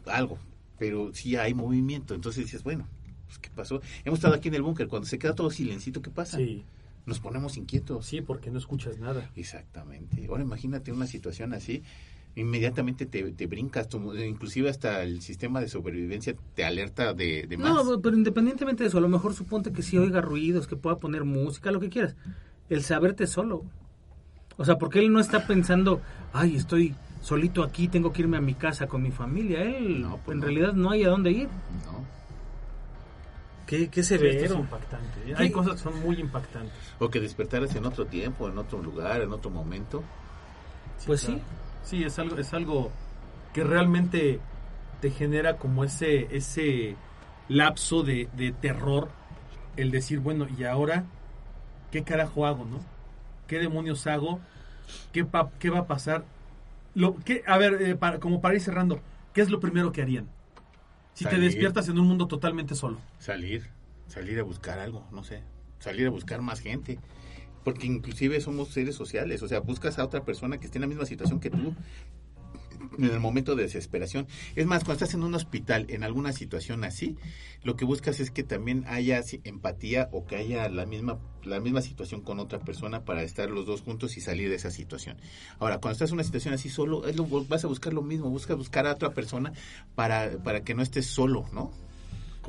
algo, pero sí hay movimiento. Entonces dices, bueno, pues ¿qué pasó? Hemos estado aquí en el búnker, cuando se queda todo silencito, ¿qué pasa? Sí, Nos ponemos inquietos. sí, porque no escuchas nada. Exactamente. Ahora imagínate una situación así, inmediatamente te, te brincas, tu- inclusive hasta el sistema de sobrevivencia te alerta de, de más. No, pero independientemente de eso, a lo mejor suponte que sí oiga ruidos, que pueda poner música, lo que quieras. El saberte solo. O sea, porque él no está pensando, ay, estoy solito aquí, tengo que irme a mi casa con mi familia. Él, No, pues en no. realidad, no hay a dónde ir. ¿no? Qué, qué Esto es severo. impactante. ¿eh? Hay cosas que son muy impactantes. O que despertaras en otro tiempo, en otro lugar, en otro momento. Pues claro. sí. Sí, es algo, es algo que realmente te genera como ese, ese lapso de, de terror. El decir, bueno, ¿y ahora qué carajo hago, no? ¿Qué demonios hago? ¿Qué, pa- qué va a pasar? Lo, qué, a ver, eh, para, como para ir cerrando, ¿qué es lo primero que harían? Si te despiertas en un mundo totalmente solo. Salir, salir a buscar algo, no sé, salir a buscar más gente. Porque inclusive somos seres sociales, o sea, buscas a otra persona que esté en la misma situación que tú en el momento de desesperación. Es más, cuando estás en un hospital, en alguna situación así, lo que buscas es que también haya empatía o que haya la misma, la misma situación con otra persona para estar los dos juntos y salir de esa situación. Ahora, cuando estás en una situación así solo, es lo- vas a buscar lo mismo, buscas buscar a otra persona para, para que no estés solo, ¿no?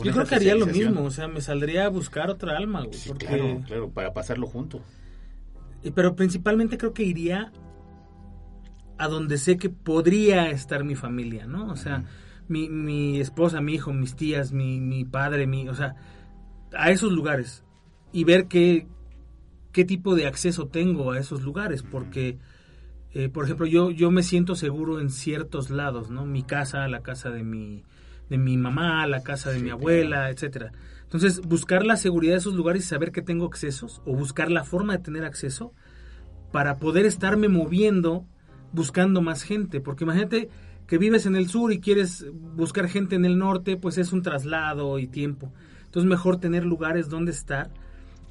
Yo creo que haría lo mismo, o sea, me saldría a buscar otra alma, güey. Sí, porque- claro, claro, para pasarlo junto. Y- Pero principalmente creo que iría a donde sé que podría estar mi familia, ¿no? O sea, mi, mi esposa, mi hijo, mis tías, mi, mi padre, mi, o sea, a esos lugares y ver qué, qué tipo de acceso tengo a esos lugares, porque, eh, por ejemplo, yo, yo me siento seguro en ciertos lados, ¿no? Mi casa, la casa de mi, de mi mamá, la casa de Sí, mi claro. abuela, etcétera. Entonces, buscar la seguridad de esos lugares y saber que tengo accesos, o buscar la forma de tener acceso, para poder estarme moviendo buscando más gente. Porque imagínate que vives en el sur y quieres buscar gente en el norte, pues es un traslado y tiempo. Entonces, mejor tener lugares donde estar.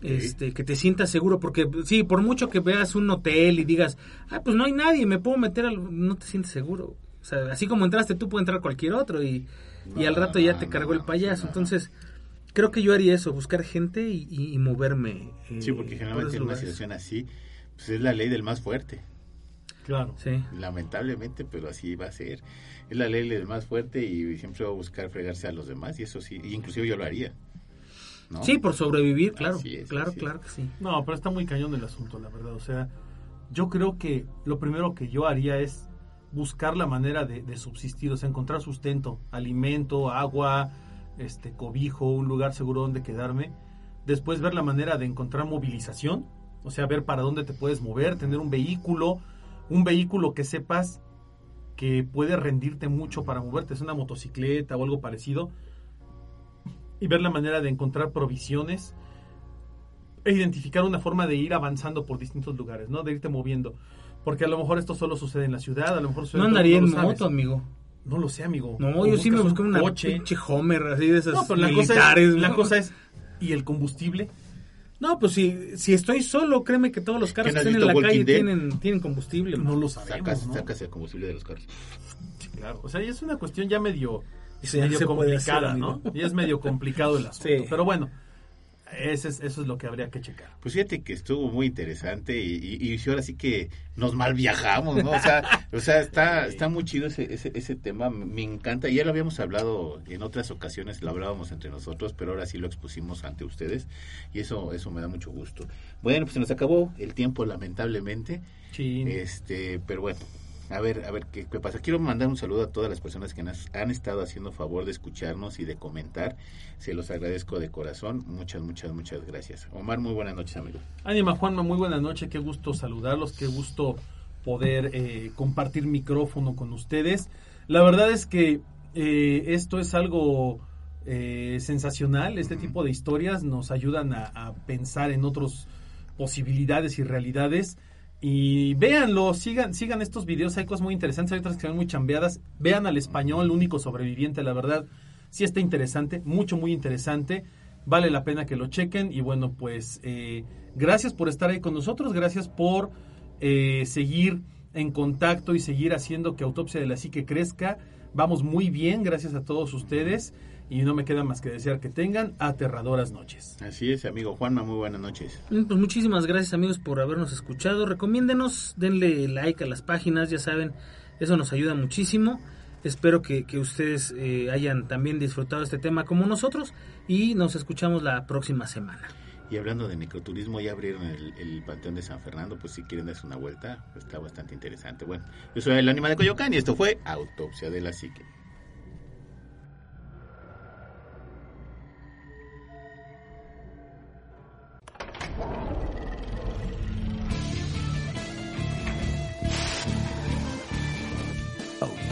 Este, que te sientas seguro, porque sí, por mucho que veas un hotel y digas, ah, pues no hay nadie, me puedo meter al... No te sientes seguro. O sea, así como entraste tú, puede entrar cualquier otro y, y al rato ya te No, cargó el payaso. no. Entonces, creo que yo haría eso, buscar gente y, y- y moverme. eh, Sí, porque por generalmente en una situación así, pues es la ley del más fuerte. Claro. Sí. Lamentablemente, pero así va a ser. Es la ley del más fuerte y siempre va a buscar fregarse a los demás y eso sí, y inclusive yo lo haría. ¿no? Sí, por sobrevivir, claro. Así es, claro, claro que sí. No, pero está muy cañón el asunto, la verdad. O sea, yo creo que lo primero que yo haría es buscar la manera de, de subsistir, o sea, encontrar sustento, alimento, agua, este cobijo, un lugar seguro donde quedarme. Después ver la manera de encontrar movilización, o sea, ver para dónde te puedes mover, tener un vehículo, un vehículo que sepas que puede rendirte mucho para moverte, es una motocicleta o algo parecido, y ver la manera de encontrar provisiones e identificar una forma de ir avanzando por distintos lugares, ¿no? De irte moviendo. Porque a lo mejor esto solo sucede en la ciudad, a lo mejor sucede No andaría en moto, amigo. No lo sé, amigo. No, yo sí me busqué un una coche. pinche Homer, así de esas No, pero la cosa, militares. es, la cosa es, ¿y el combustible? No, pues si, si estoy solo, créeme que todos los carros ¿Que estén en la calle Dead? tienen, tienen combustible. No lo sabemos, Sacas, ¿no? sacas el combustible de los carros. Claro. O sea, ya es una cuestión ya medio, medio complicada, hacer, ¿no? Ya es medio complicado el asunto. Sí. Pero bueno, ese es- eso es lo que habría que checar. Pues fíjate que estuvo muy interesante y, y, y ahora sí que nos mal viajamos, ¿no? O sea, o sea está, está muy chido ese, ese, ese tema, me encanta. Ya lo habíamos hablado en otras ocasiones, lo hablábamos entre nosotros, pero ahora sí lo expusimos ante ustedes y eso, eso me da mucho gusto. Bueno, pues se nos acabó el tiempo lamentablemente, Sí. este, pero bueno. A ver, a ver ¿qué, qué pasa. Quiero mandar un saludo a todas las personas que nas- han estado haciendo favor de escucharnos y de comentar. Se los agradezco de corazón. Muchas, muchas, muchas gracias. Omar, muy buenas noches, amigo. Ánima Juanma, muy buena noche, qué gusto saludarlos, qué gusto poder eh, compartir micrófono con ustedes. La verdad es que eh, esto es algo eh, sensacional, este tipo de historias nos ayudan a, a pensar en otras posibilidades y realidades. Y véanlo, sigan, sigan estos videos, hay cosas muy interesantes, hay otras que son muy chambeadas. Vean al español, único sobreviviente, la verdad, sí está interesante, mucho, muy interesante. Vale la pena que lo chequen. Y bueno, pues eh, gracias por estar ahí con nosotros, gracias por eh, seguir en contacto y seguir haciendo que Autopsia de la Psique crezca. Vamos muy bien, gracias a todos ustedes. Y no me queda más que desear que tengan aterradoras noches. Así es, amigo Juanma, muy buenas noches. Mm, Pues muchísimas gracias amigos por habernos escuchado. Recomiéndenos, denle like a las páginas, ya saben, eso nos ayuda muchísimo. Espero que, que ustedes eh, hayan también disfrutado este tema como nosotros y nos escuchamos la próxima semana. Y hablando de microturismo, ya abrieron el, el Panteón de San Fernando, pues si quieren darse una vuelta, está bastante interesante. Bueno, yo soy el Ánima de Coyoacán y esto fue Autopsia de la Psique.